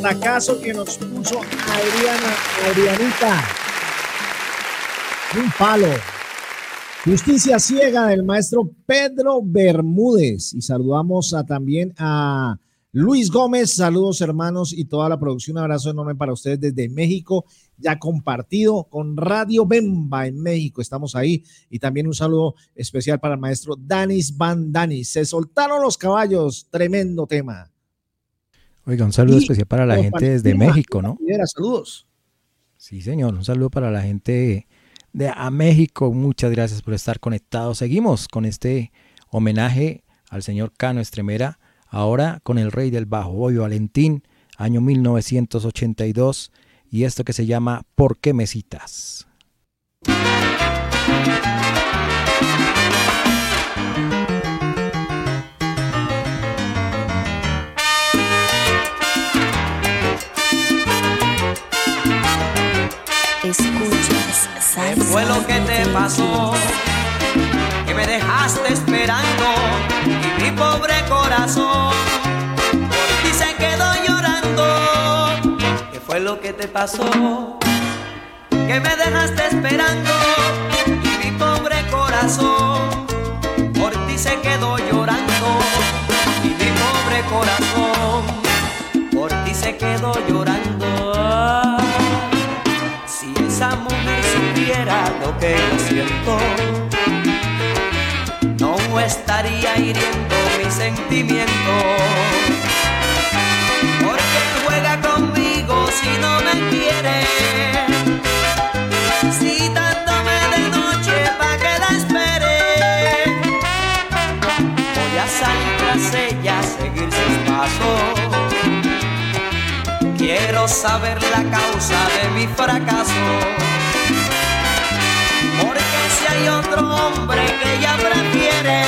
batacazo que nos puso Adriana, Adrianita. Un palo. Justicia ciega del maestro Pedro Bermúdez. Y saludamos a, también a Luis Gómez. Saludos hermanos y toda la producción. Un abrazo enorme para ustedes desde México. Ya compartido con Radio Bemba en México. Estamos ahí. Y también un saludo especial para el maestro Danis Van Danis. Se soltaron los caballos. Tremendo tema. Oiga, un saludo Y especial para la gente desde México, ¿no? Saludos. Sí, señor. Un saludo para la gente de a México. Muchas gracias por estar conectados. Seguimos con este homenaje al señor Cano Estremera. Ahora con el rey del bajo, Boyo Valentín, año 1982. Y esto que se llama ¿Por qué me citas? Escuchas ¿Qué fue lo que te pasó? Que me dejaste esperando y mi pobre corazón por ti se quedó llorando. ¿Qué fue lo que te pasó? Que me dejaste esperando y mi pobre corazón por ti se quedó llorando. Y mi pobre corazón por ti se quedó llorando. Si esa mujer supiera lo que yo siento, no estaría hiriendo mi sentimiento. Porque juega conmigo si no me quiere. Citándome de noche pa' que la espere. Voy a salir tras ella, seguir sus pasos. Quiero saber la causa de mi fracaso. Porque si hay otro hombre que ella prefiere,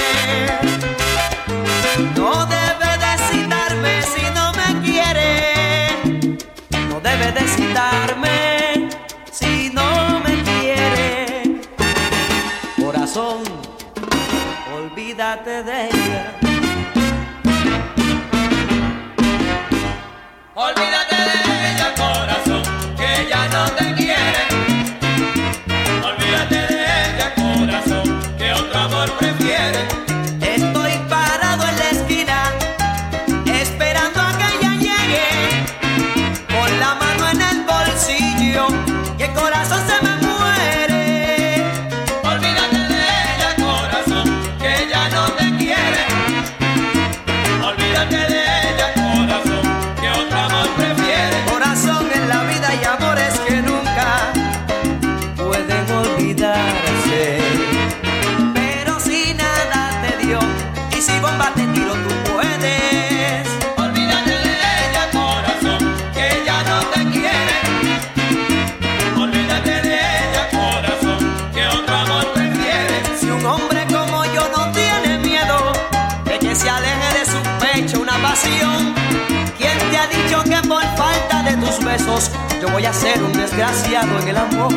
no debe de citarme si no me quiere. No debe de citarme si no me quiere. Corazón, olvídate de ella. Olvídate yo voy a ser un desgraciado en el amor?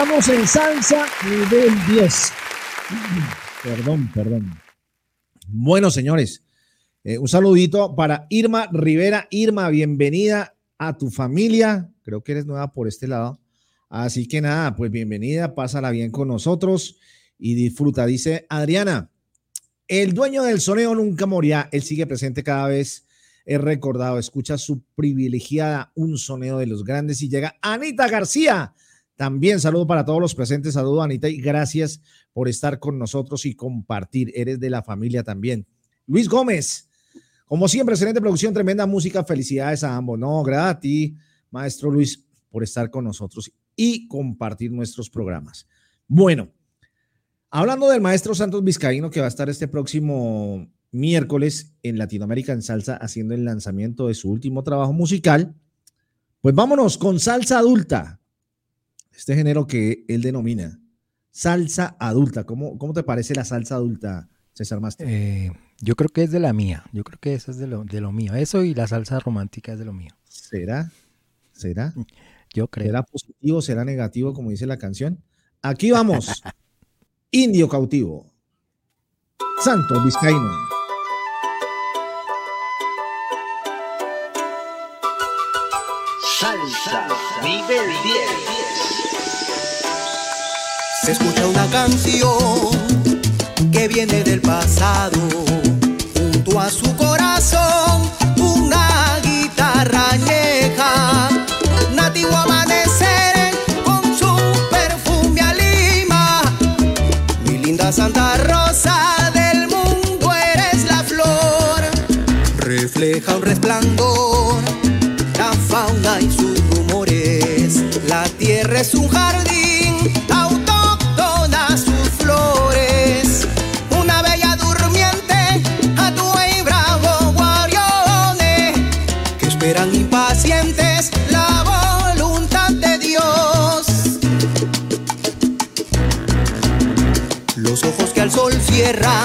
Estamos en salsa nivel 10. Perdón, perdón. Bueno, señores, eh, un saludito para Irma Rivera. Irma, bienvenida a tu familia. Creo que eres nueva por este lado. Así que nada, pues bienvenida, pásala bien con nosotros y disfruta. Dice Adriana, el dueño del soneo nunca morirá. Él sigue presente cada vez. Es recordado, escucha su privilegiada un soneo de los grandes y llega Anita García. También saludo para todos los presentes, saludo Anita y gracias por estar con nosotros y compartir. Eres de la familia también. Luis Gómez, como siempre, excelente producción, tremenda música. Felicidades a ambos. No, gracias a ti, maestro Luis, por estar con nosotros y compartir nuestros programas. Bueno, hablando del maestro Santos Vizcaíno, que va a estar este próximo miércoles en Latinoamérica en Salsa haciendo el lanzamiento de su último trabajo musical, pues vámonos con salsa adulta este género que él denomina salsa adulta. ¿Cómo, cómo te parece la salsa adulta, César Master? Eh, yo creo que es de la mía. Yo creo que eso es de lo, de lo mío. Eso y la salsa romántica es de lo mío. ¿Será? ¿Será? Yo creo. ¿Será positivo? ¿Será negativo, como dice la canción? Aquí vamos. Indio cautivo. Santo Vizcaíno. Salsa nivel 10. Se escucha una canción que viene del pasado. Junto a su corazón, una guitarra añeja. Nativo amanecer con su perfume a lima. Mi linda Santa Rosa del mundo, eres la flor. Refleja un resplandor, tierra es un jardín autóctona sus flores. Una bella durmiente, Atué y bravo guariones que esperan impacientes la voluntad de Dios. Los ojos que al sol cierran,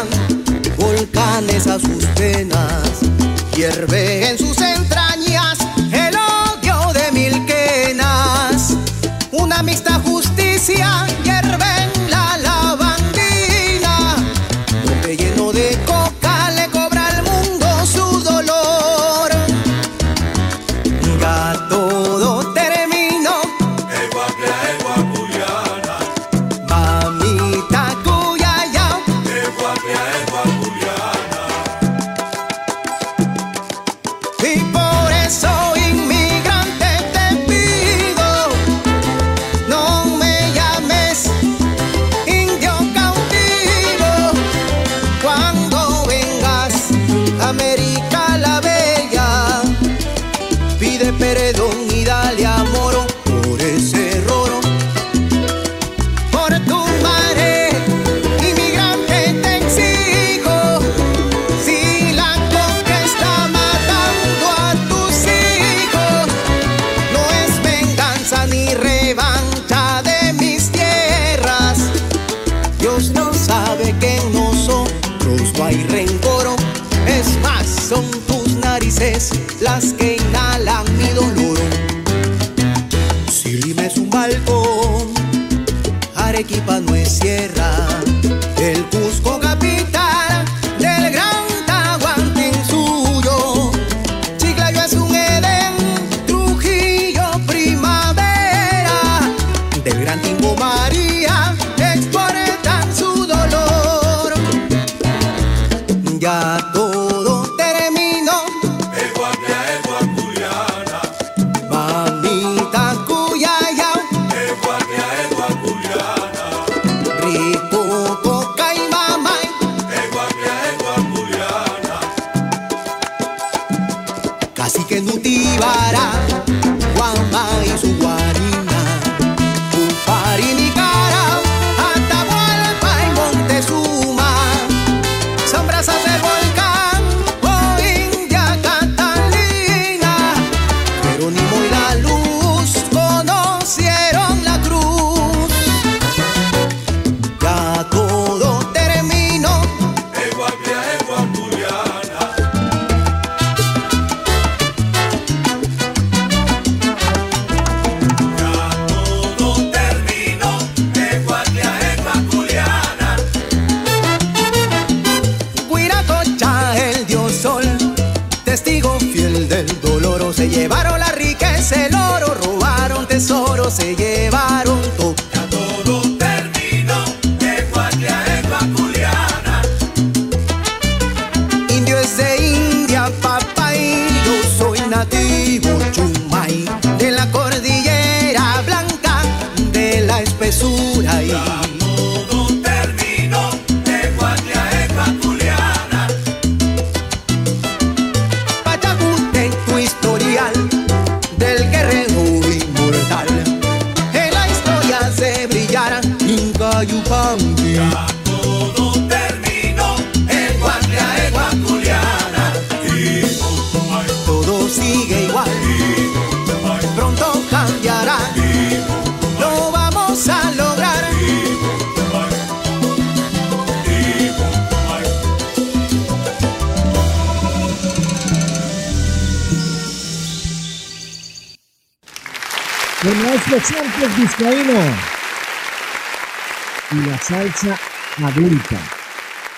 salsa adulta.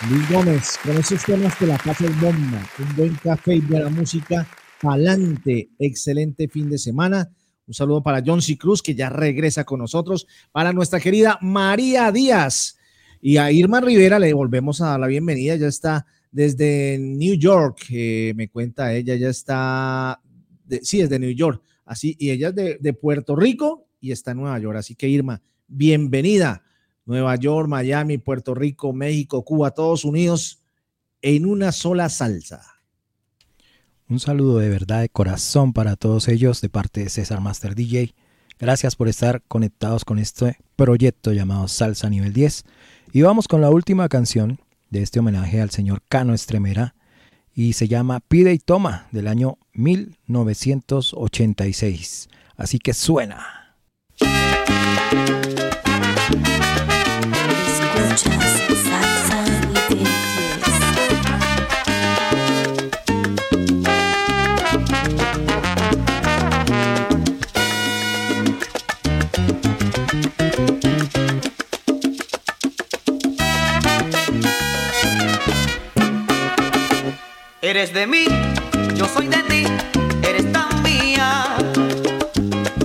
Luis Gómez, con esos temas que la casa bomba. Un buen café y buena música. Pa'lante. Excelente fin de semana. Un saludo para John C. Cruz, que ya regresa con nosotros. Para nuestra querida María Díaz. Y a Irma Rivera le volvemos a dar la bienvenida. Ya está desde New York. eh, me cuenta ella, ya está. sí, es de New York. Así, y ella es de, de Puerto Rico y está en Nueva York. Así que Irma, bienvenida. Nueva York, Miami, Puerto Rico, México, Cuba, todos unidos en una sola salsa. Un saludo de verdad de corazón para todos ellos de parte de César Master DJ. Gracias por estar conectados con este proyecto llamado Salsa Nivel 10. Y vamos con la última canción de este homenaje al señor Cano Estremera y se llama Pide y Toma del año 1986. Así que suena. Eres de mí, yo soy de ti, eres tan mía.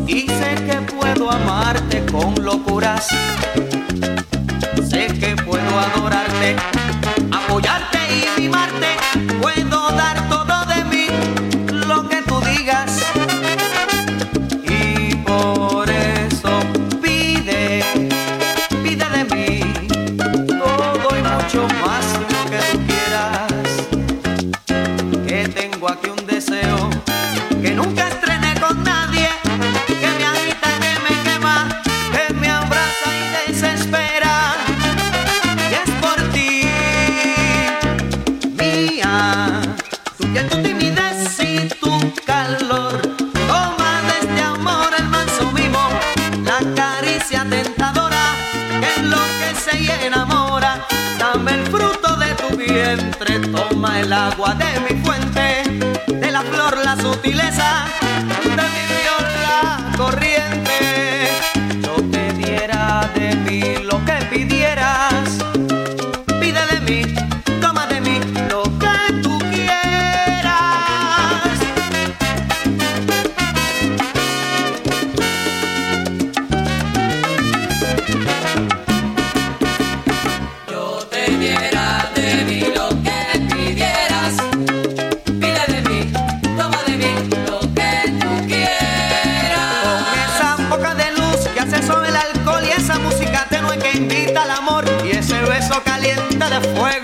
Y sé que puedo amarte con locuras. Sé que puedo adorarte, sutileza, tienda de fuego.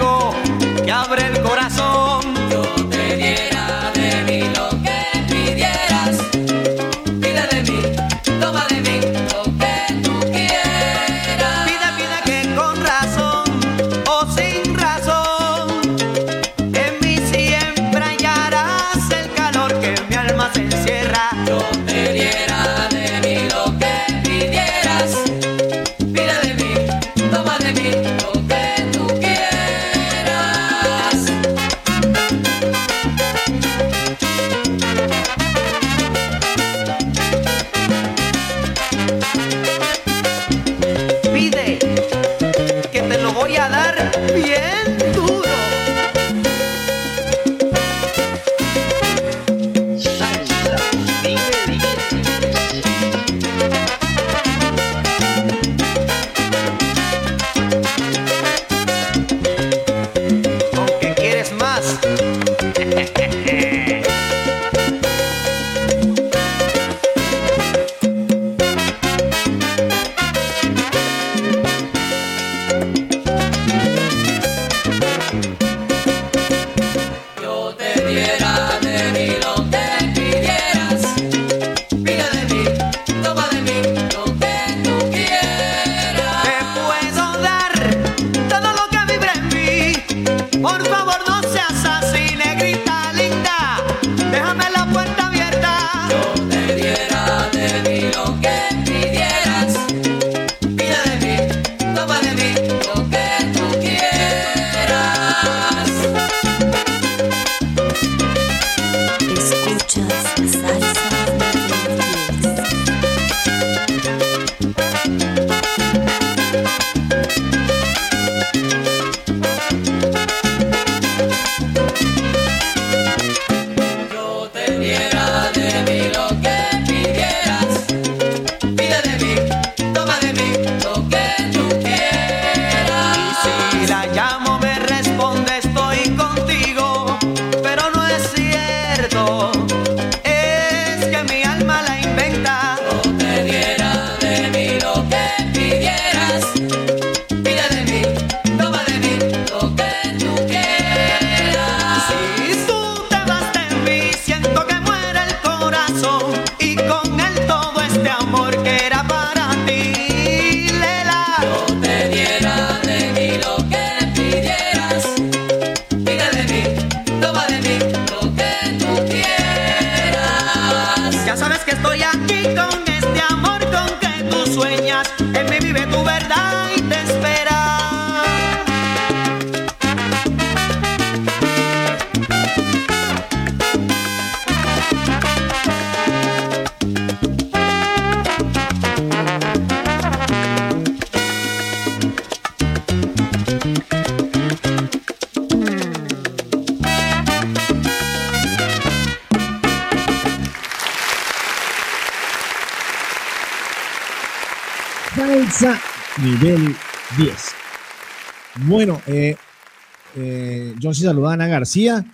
García.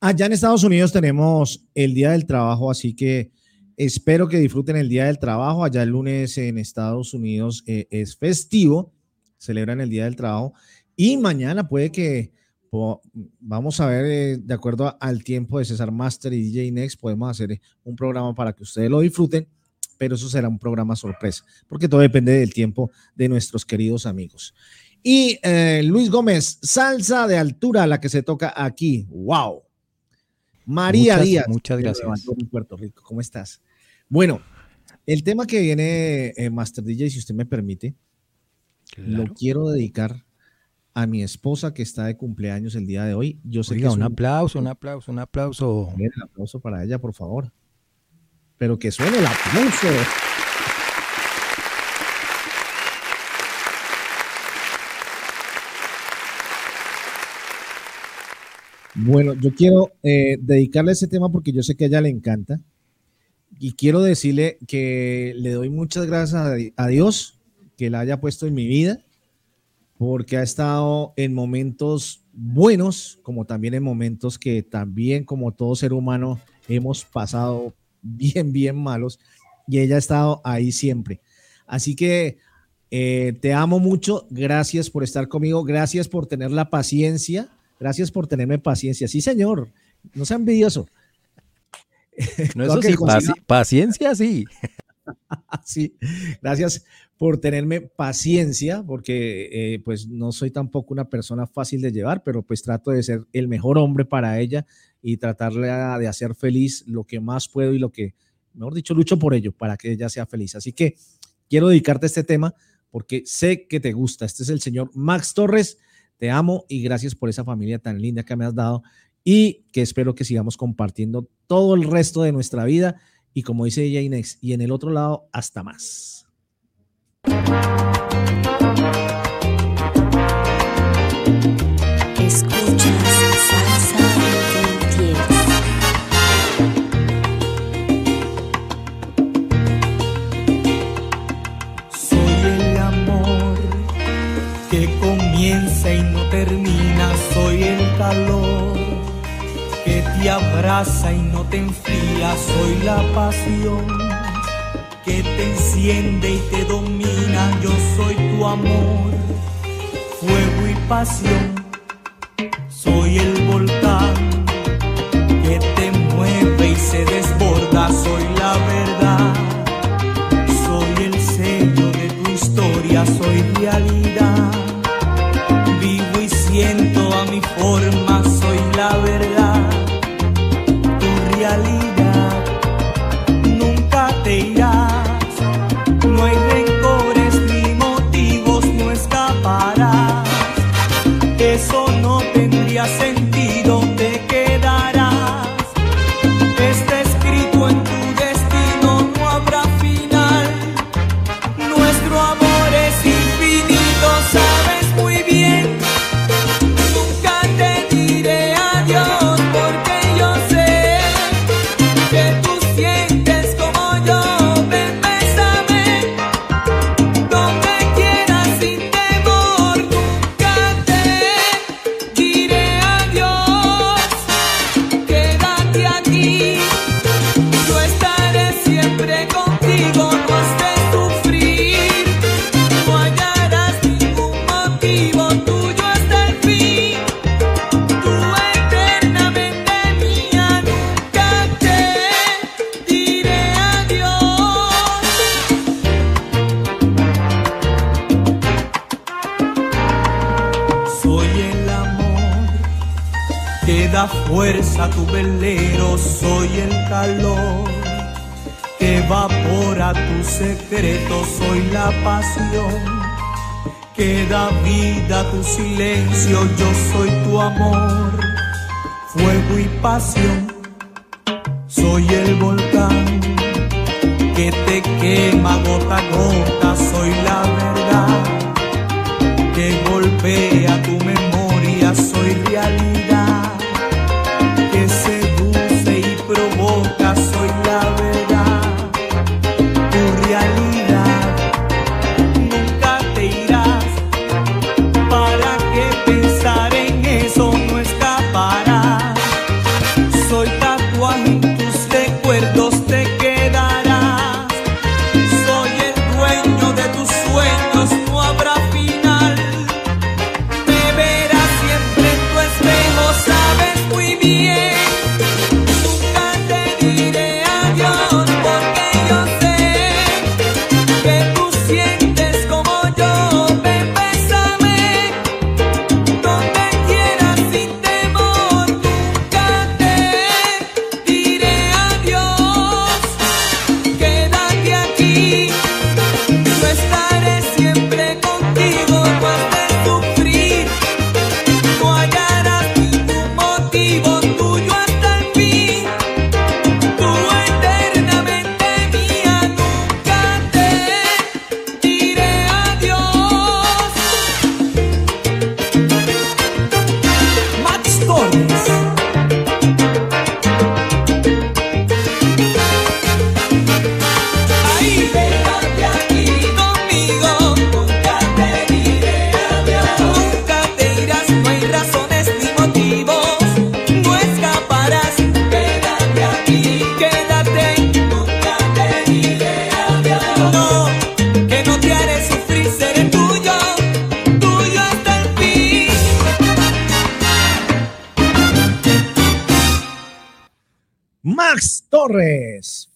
Allá en Estados Unidos tenemos el Día del Trabajo, así que espero que disfruten el Día del Trabajo. Allá el lunes en Estados Unidos eh, es festivo, celebran el Día del Trabajo. Y mañana puede que, vamos a ver, eh, de acuerdo al tiempo de César Master y DJ Next, podemos hacer eh, un programa para que ustedes lo disfruten, pero eso será un programa sorpresa, porque todo depende del tiempo de nuestros queridos amigos. Y eh, Luis Gómez, salsa de altura, la que se toca aquí. ¡Wow! María Muchas, Díaz. muchas gracias. Puerto Rico, ¿cómo estás? Bueno, el tema que viene, eh, Master DJ, si usted me permite, lo quiero dedicar a mi esposa que está de cumpleaños el día de hoy. Yo sé Oiga, que es un aplauso, un aplauso, un aplauso. El aplauso para ella, por favor. Pero que suene el aplauso. Bueno, yo quiero eh, dedicarle ese tema porque yo sé que a ella le encanta. Y quiero decirle que le doy muchas gracias a, Dios que la haya puesto en mi vida, porque ha estado en momentos buenos, como también en momentos que también, como todo ser humano, hemos pasado bien, bien malos. Y ella ha estado ahí siempre. Así que eh, te amo mucho. Gracias por estar conmigo. Gracias por tener la paciencia. Gracias por tenerme paciencia. Sí, señor. No sea envidioso. No, eso sí, paci- paciencia sí. sí, gracias por tenerme paciencia, porque eh, pues no soy tampoco una persona fácil de llevar, pero pues trato de ser el mejor hombre para ella y tratarle a- de hacer feliz lo que más puedo y lo que, mejor dicho, lucho por ello, para que ella sea feliz. Así que quiero dedicarte este tema porque sé que te gusta. Este es el señor Max Torres. Te amo y gracias por esa familia tan linda que me has dado y que espero que sigamos compartiendo todo el resto de nuestra vida y como dice ella Inés, y en el otro lado hasta más. Soy el calor que te abraza y no te enfría. Soy la pasión que te enciende y te domina. Yo soy tu amor, fuego y pasión. Soy el volcán que te mueve y se desborda. Soy la verdad. Soy el sello de tu historia, soy realidad. A tu velero, soy el calor que evapora tu secreto, soy la pasión que da vida a tu silencio, yo soy tu amor, fuego y pasión, soy el volcán que te quema gota a gota, soy la verdad que golpea tu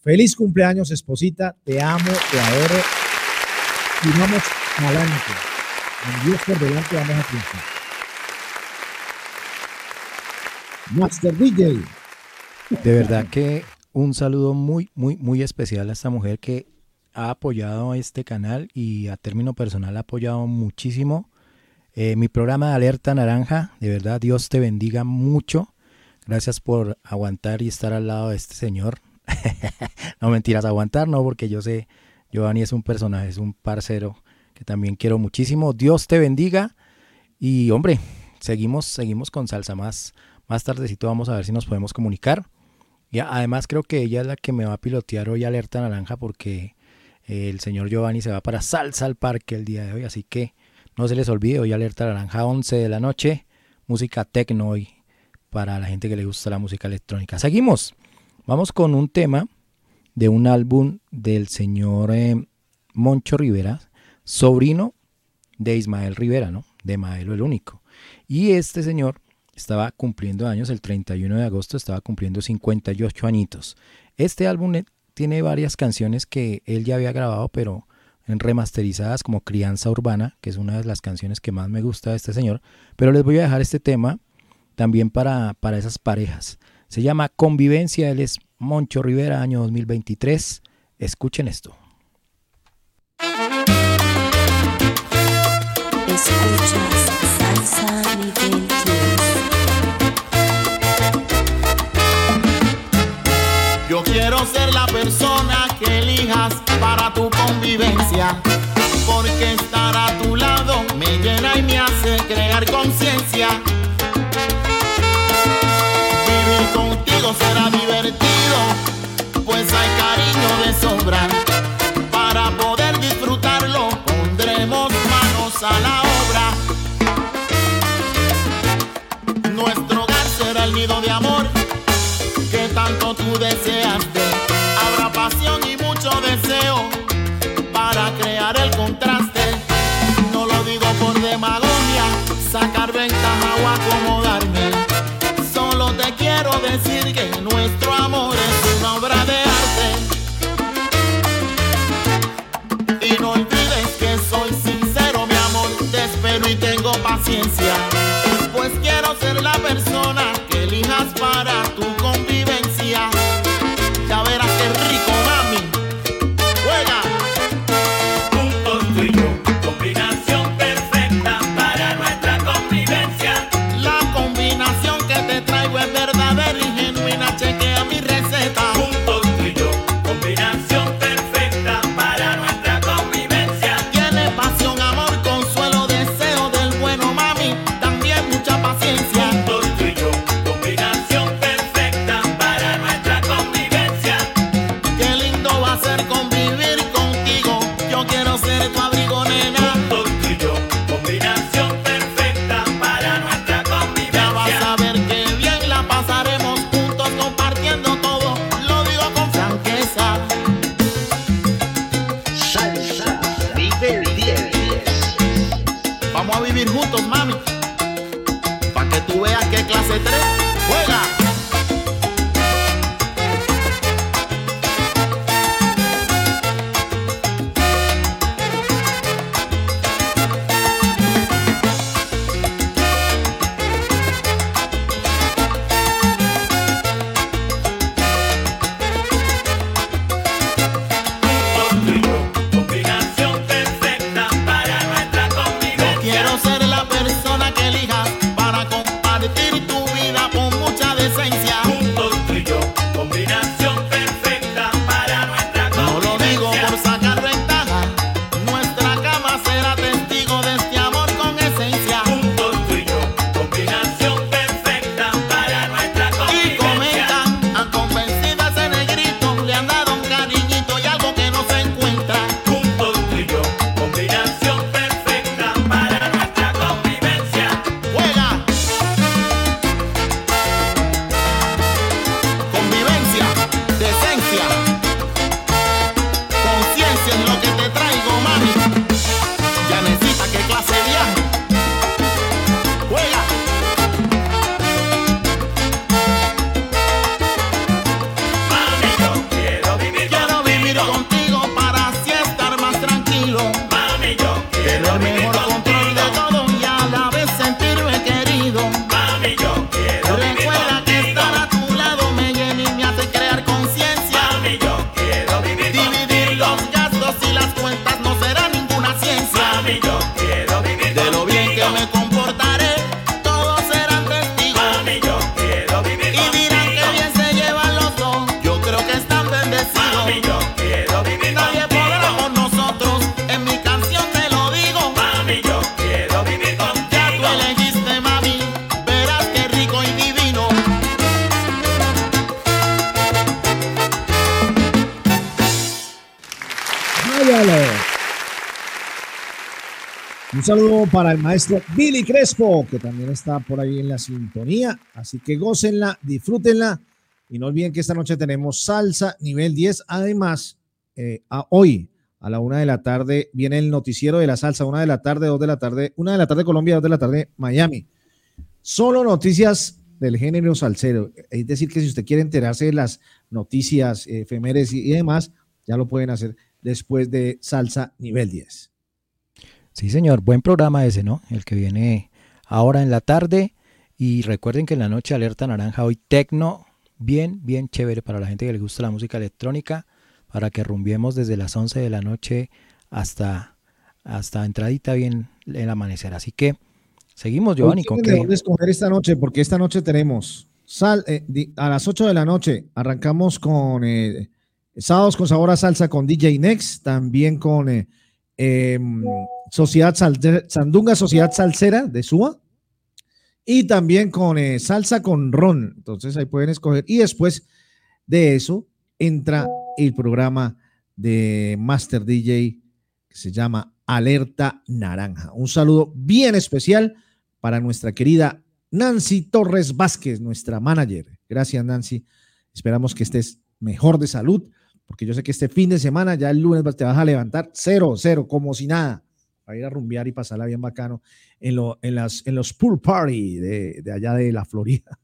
feliz cumpleaños, esposita. Te amo, te adoro. Y vamos adelante. Dios por delante vamos a triunfar. Master DJ. De verdad que un saludo muy, muy, muy especial a esta mujer que ha apoyado este canal y a término personal ha apoyado muchísimo eh, mi programa de Alerta Naranja. De verdad, Dios te bendiga mucho. Gracias por aguantar y estar al lado de este señor. no mentiras, aguantar no, porque yo sé, Giovanni es un personaje, es un parcero que también quiero muchísimo. Dios te bendiga. Y hombre, seguimos, seguimos con salsa más. Más tardecito vamos a ver si nos podemos comunicar. Y además creo que ella es la que me va a pilotear hoy Alerta Naranja porque eh, el señor Giovanni se va para Salsa al Parque el día de hoy. Así que no se les olvide, hoy Alerta Naranja 11 de la noche. Música tecno hoy para la gente que le gusta la música electrónica. Seguimos. Vamos con un tema de un álbum del señor eh, Moncho Rivera, sobrino de Ismael Rivera, ¿no? De Maelo el Único. Y este señor estaba cumpliendo años, el 31 de agosto estaba cumpliendo 58 añitos. Este álbum eh, tiene varias canciones que él ya había grabado, pero remasterizadas como Crianza Urbana, que es una de las canciones que más me gusta de este señor. Pero les voy a dejar este tema también para, para esas parejas. Se llama Convivencia, él es Moncho Rivera, año 2023. Escuchen esto. Escuchas Salsa 10. Yo quiero ser la persona que elijas para tu convivencia, Un saludo para el maestro Billy Crespo, que también está por ahí en la sintonía. Así que gócenla, disfrútenla. Y no olviden que esta noche tenemos salsa nivel 10. Además, eh, hoy a la una de la tarde viene el noticiero de la salsa. Una de la tarde, dos de la tarde, una de la tarde Colombia, dos de la tarde Miami. Solo noticias del género salsero. Es decir, que si usted quiere enterarse de las noticias, eh, efemérides y demás, ya lo pueden hacer después de salsa nivel 10. Sí, señor, buen programa ese, ¿no? El que viene ahora en la tarde. Y recuerden que en la noche alerta naranja hoy tecno, bien, bien chévere para la gente que le gusta la música electrónica, para que rumbiemos desde las 11 de la noche hasta, hasta entradita bien el amanecer. Así que seguimos, Giovanni, con qué. dónde escoger esta noche, porque esta noche tenemos sal, eh, di- a las 8 de la noche arrancamos con eh, sábados con sabor a salsa con DJ Next, también con eh, em, Sociedad Sandunga Sociedad Salsera de Suba y también con eh, salsa con ron. Entonces ahí pueden escoger. Y después de eso entra el programa de Master DJ que se llama Alerta Naranja. Un saludo bien especial para nuestra querida Nancy Torres Vázquez, nuestra manager. Gracias, Nancy. Esperamos que estés mejor de salud, porque yo sé que este fin de semana, ya el lunes te vas a levantar cero, cero, como si nada, para ir a rumbear y pasarla bien bacano en, lo- en, las, en los pool party de, de allá de la Florida.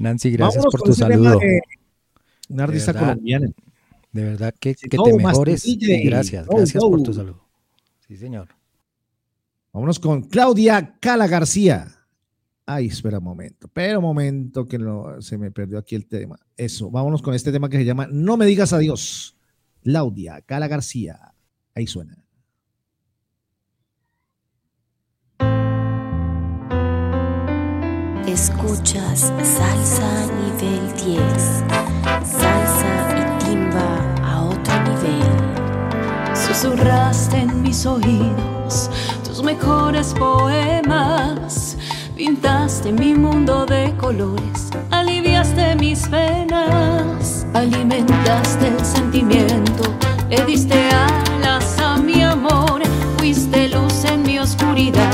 Nancy, gracias Vámonos por tu saludo. de una De artista verdad, colombiana. De verdad que, que go, te mejores. DJ, gracias, gracias por tu saludo. Sí, señor. Vámonos con Claudia Cala García. Ay, espera un momento, pero momento que se me perdió aquí el tema. Eso, vámonos con este tema que se llama No me digas adiós. Claudia Cala García. Ahí suena. Escuchas salsa nivel 10. Salsa y timba a otro nivel. Susurraste en mis oídos tus mejores poemas. Pintaste mi mundo de colores, aliviaste mis penas. Alimentaste el sentimiento, le diste alas a mi amor. Fuiste luz en mi oscuridad,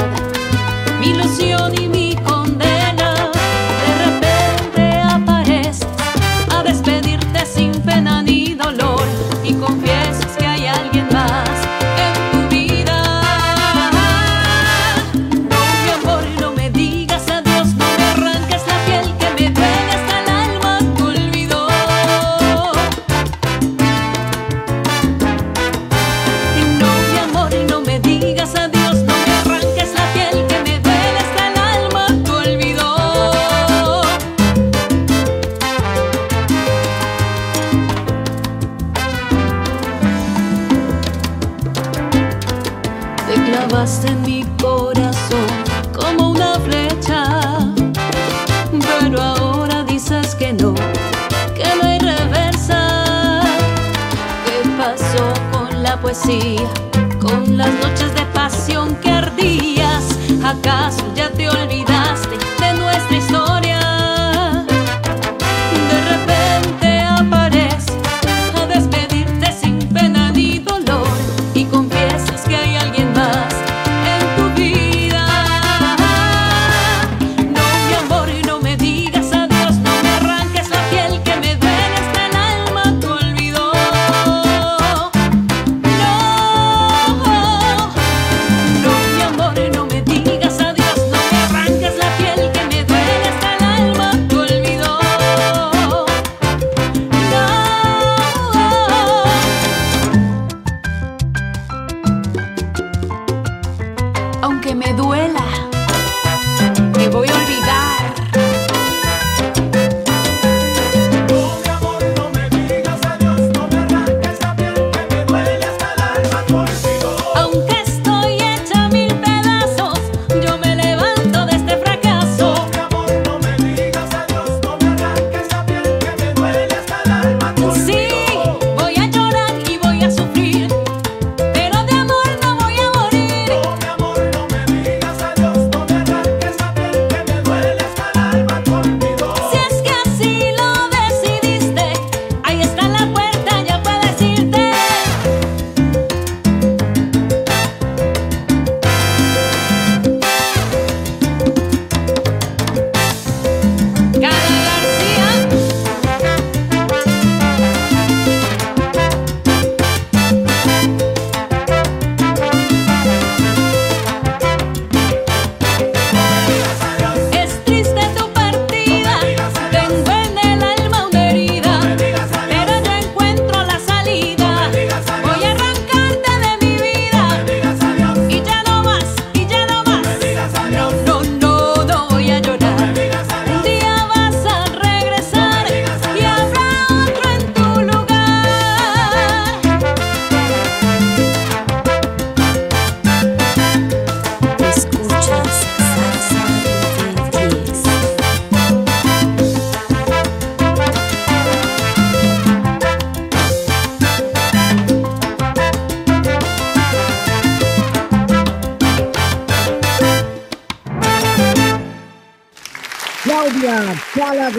con las noches de pasión que ardías? ¿Acaso ya te olvidaste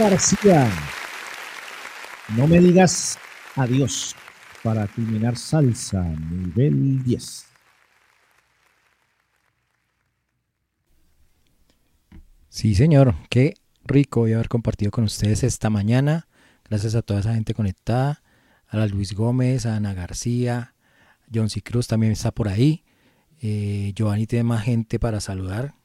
García. No me digas adiós para culminar salsa nivel 10. Sí, señor. Qué rico hoy haber compartido con ustedes esta mañana. Gracias a toda esa gente conectada. A la Luis Gómez, a Ana García, John C. Cruz también está por ahí. Eh, Giovanni tiene más gente para saludar.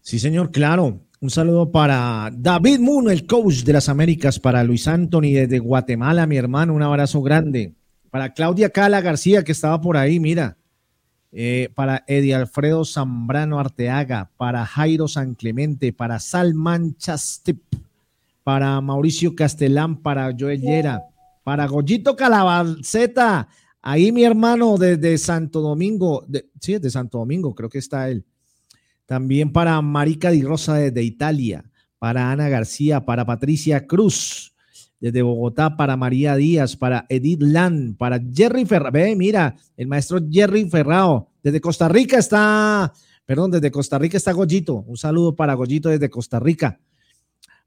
Sí, señor, claro. Un saludo para David Moon, el coach de las Américas, para Luis Anthony desde Guatemala, mi hermano, un abrazo grande. Para Claudia Cala García, que estaba por ahí, mira. Eh, para Eddie Alfredo Zambrano Arteaga, para Jairo San Clemente, para Salman Chastip, para Mauricio Castelán, para Joel Llera, para Goyito Calabaceta, ahí mi hermano desde Santo Domingo, de, sí, de Santo Domingo, creo que está él. También para Marica Di Rosa desde Italia, para Ana García, para Patricia Cruz desde Bogotá, para María Díaz, para Edith Lan, para Jerry Ferrao. Ve, mira, el maestro Jerry Ferrao. Desde Costa Rica está, perdón, desde Costa Rica está Goyito. Un saludo para Goyito desde Costa Rica.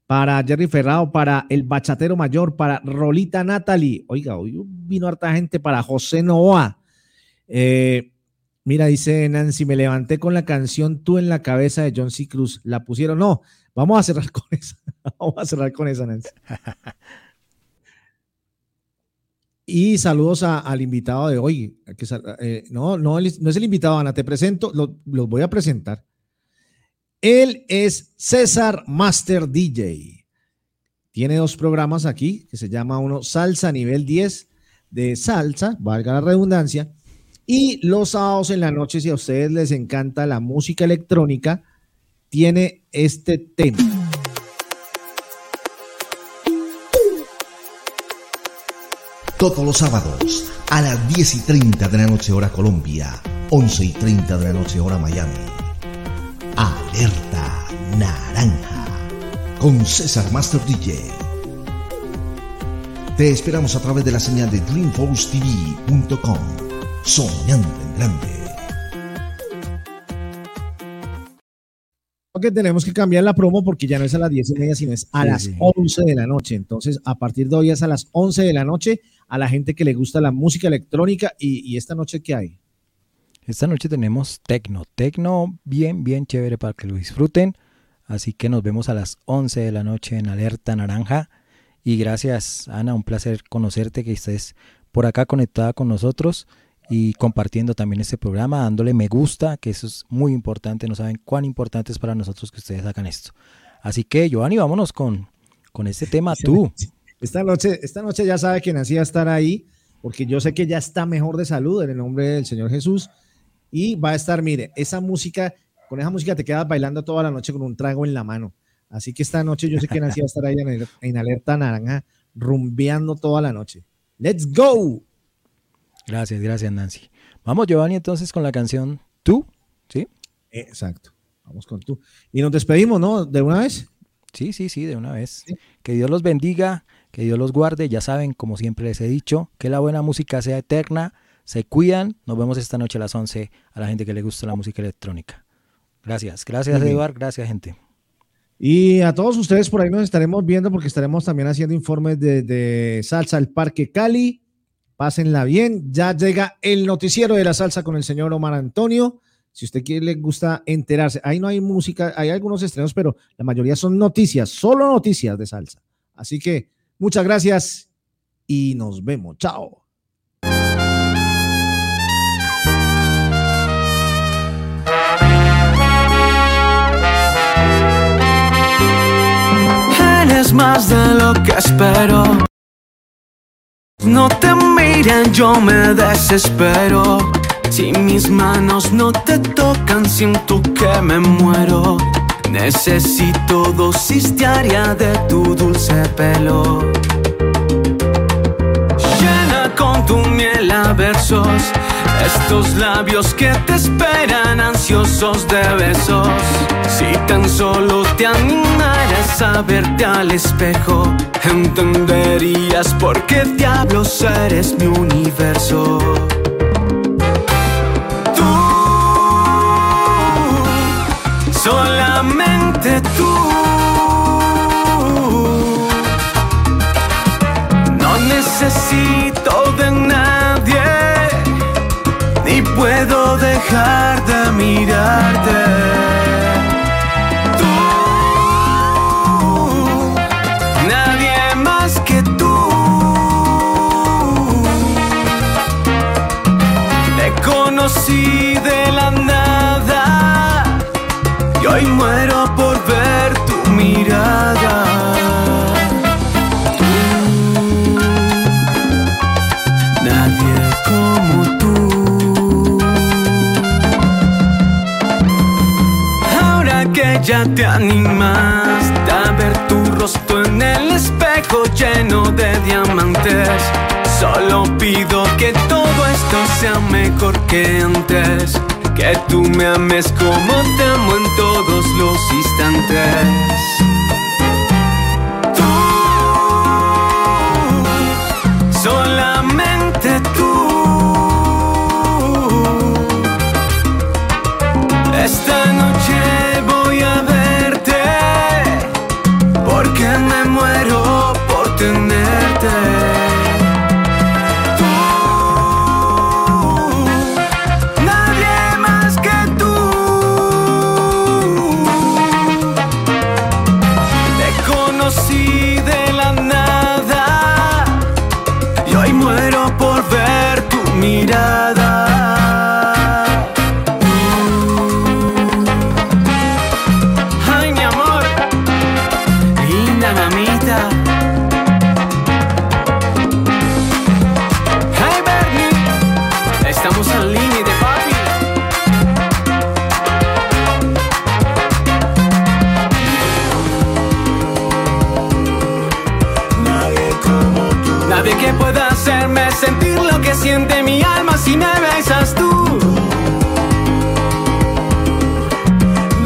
Para Jerry Ferrao, para el bachatero mayor, para Rolita Natalie. Oiga, hoy vino harta gente para José Novoa. Eh, Mira, dice Nancy, me levanté con la canción Tú en la cabeza de John C. Cruz. La pusieron. No, vamos a cerrar con esa. Vamos a cerrar con esa, Nancy. Y saludos al invitado de hoy. eh, no, no, no es el invitado, Ana, te presento, lo- los voy a presentar. Él es César Master DJ. Tiene dos programas aquí que se llama uno Salsa Nivel 10 de salsa, valga la redundancia, y los sábados en la noche, si a ustedes les encanta la música electrónica, tiene este tema. Todos los sábados a las 10 y 30 de la noche hora Colombia, 11 y 30 de la noche hora Miami. Alerta Naranja con César Master DJ. Te esperamos a través de la señal de dreamforcetv.com. Soñando en grande. que tenemos que cambiar la promo porque ya no es a las 10 y media, sino es a Sí, las sí. 11 de la noche. Entonces, a partir de hoy es a las 11 de la noche a la gente que le gusta la música electrónica. ¿Y, y esta noche qué hay? Esta noche tenemos tecno, tecno bien, bien chévere para que lo disfruten. Así que nos vemos a las 11 de la noche en Alerta Naranja. Y gracias, Ana, un placer conocerte, que estés por acá conectada con nosotros y compartiendo también este programa, dándole me gusta, que eso es muy importante. No saben cuán importante es para nosotros que ustedes hagan esto. Así que, Giovanni, vámonos con, con este tema tú. Esta noche, esta noche ya sabe que nací a estar ahí, porque yo sé que ya está mejor de salud en el nombre del Señor Jesús. Y va a estar, mire, esa música, con esa música te quedas bailando toda la noche con un trago en la mano. Así que esta noche yo sé que nací a estar ahí en, en alerta naranja, rumbeando toda la noche. ¡Let's go! Gracias, gracias, Nancy. Vamos, Giovanni, entonces con la canción Tú, ¿sí? Exacto. Vamos con tú. Y nos despedimos, ¿no? ¿De una vez? Sí, sí, sí, de una vez. Que Dios los bendiga, que Dios los guarde. Ya saben, como siempre les he dicho, que la buena música sea eterna. Se cuidan. Nos vemos esta noche a las 11 a la gente que le gusta la música electrónica. Gracias, gracias, bien. Eduard. Gracias, gente. Y a todos ustedes por ahí nos estaremos viendo porque estaremos también haciendo informes de, de Salsa al Parque Cali. Pásenla bien. Ya llega el noticiero de la salsa con el señor Omar Antonio. Si usted quiere, le gusta enterarse. Ahí no hay música, hay algunos estrenos, pero la mayoría son noticias, solo noticias de salsa. Así que muchas gracias y nos vemos. Chao. Más de lo que espero. No te miren, yo me desespero. Si mis manos no te tocan, siento que me muero. Necesito dosis diaria de tu dulce pelo. Llena con tu miel a versos estos labios que te esperan ansiosos de besos. Si tan solo te animaras a verte al espejo, entenderías por qué diablos eres mi universo. Tú, solamente tú. No necesito de nada dejar de mirarte. Tú, nadie más que tú. Te conocí ya te animaste a ver tu rostro en el espejo lleno de diamantes, solo pido que todo esto sea mejor que antes. Que tú me ames como te amo en todos los instantes. Si me besas tú.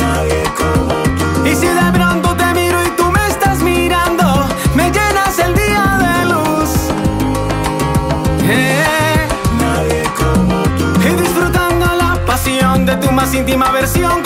Nadie como tú. Y si de pronto te miro y tú me estás mirando, me llenas el día de luz. Eh. Nadie como tú. Y disfrutando la pasión de tu más íntima versión,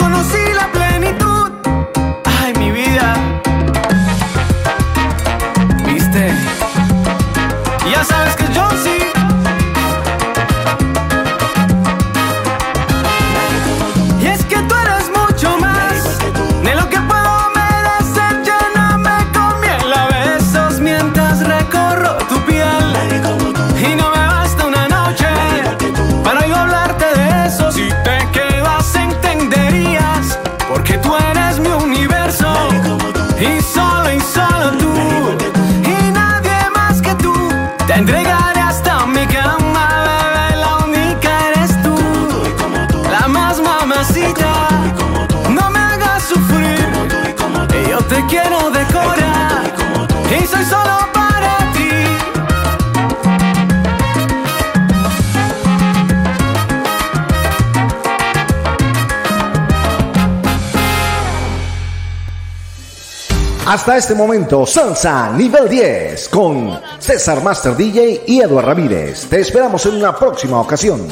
Hasta este momento, Salsa Nivel 10 con César Master DJ y Eduardo Ramírez. Te esperamos en una próxima ocasión.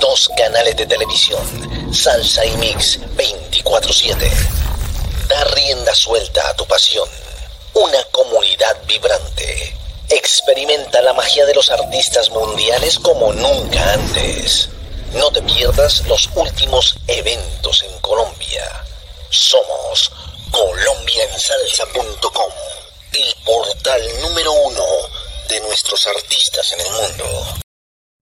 Dos canales de televisión, Salsa y Mix 24/7. Da rienda suelta a tu pasión. Una comunidad vibrante. Experimenta la magia de los artistas mundiales como nunca antes. No te pierdas los últimos mundo.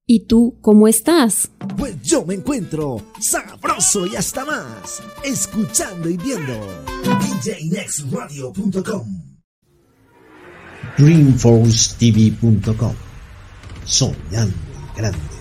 ¿Y tú cómo estás? Pues yo me encuentro sabroso y hasta más, escuchando y viendo djnextradio.com DreamforceTV.com Soñando grande.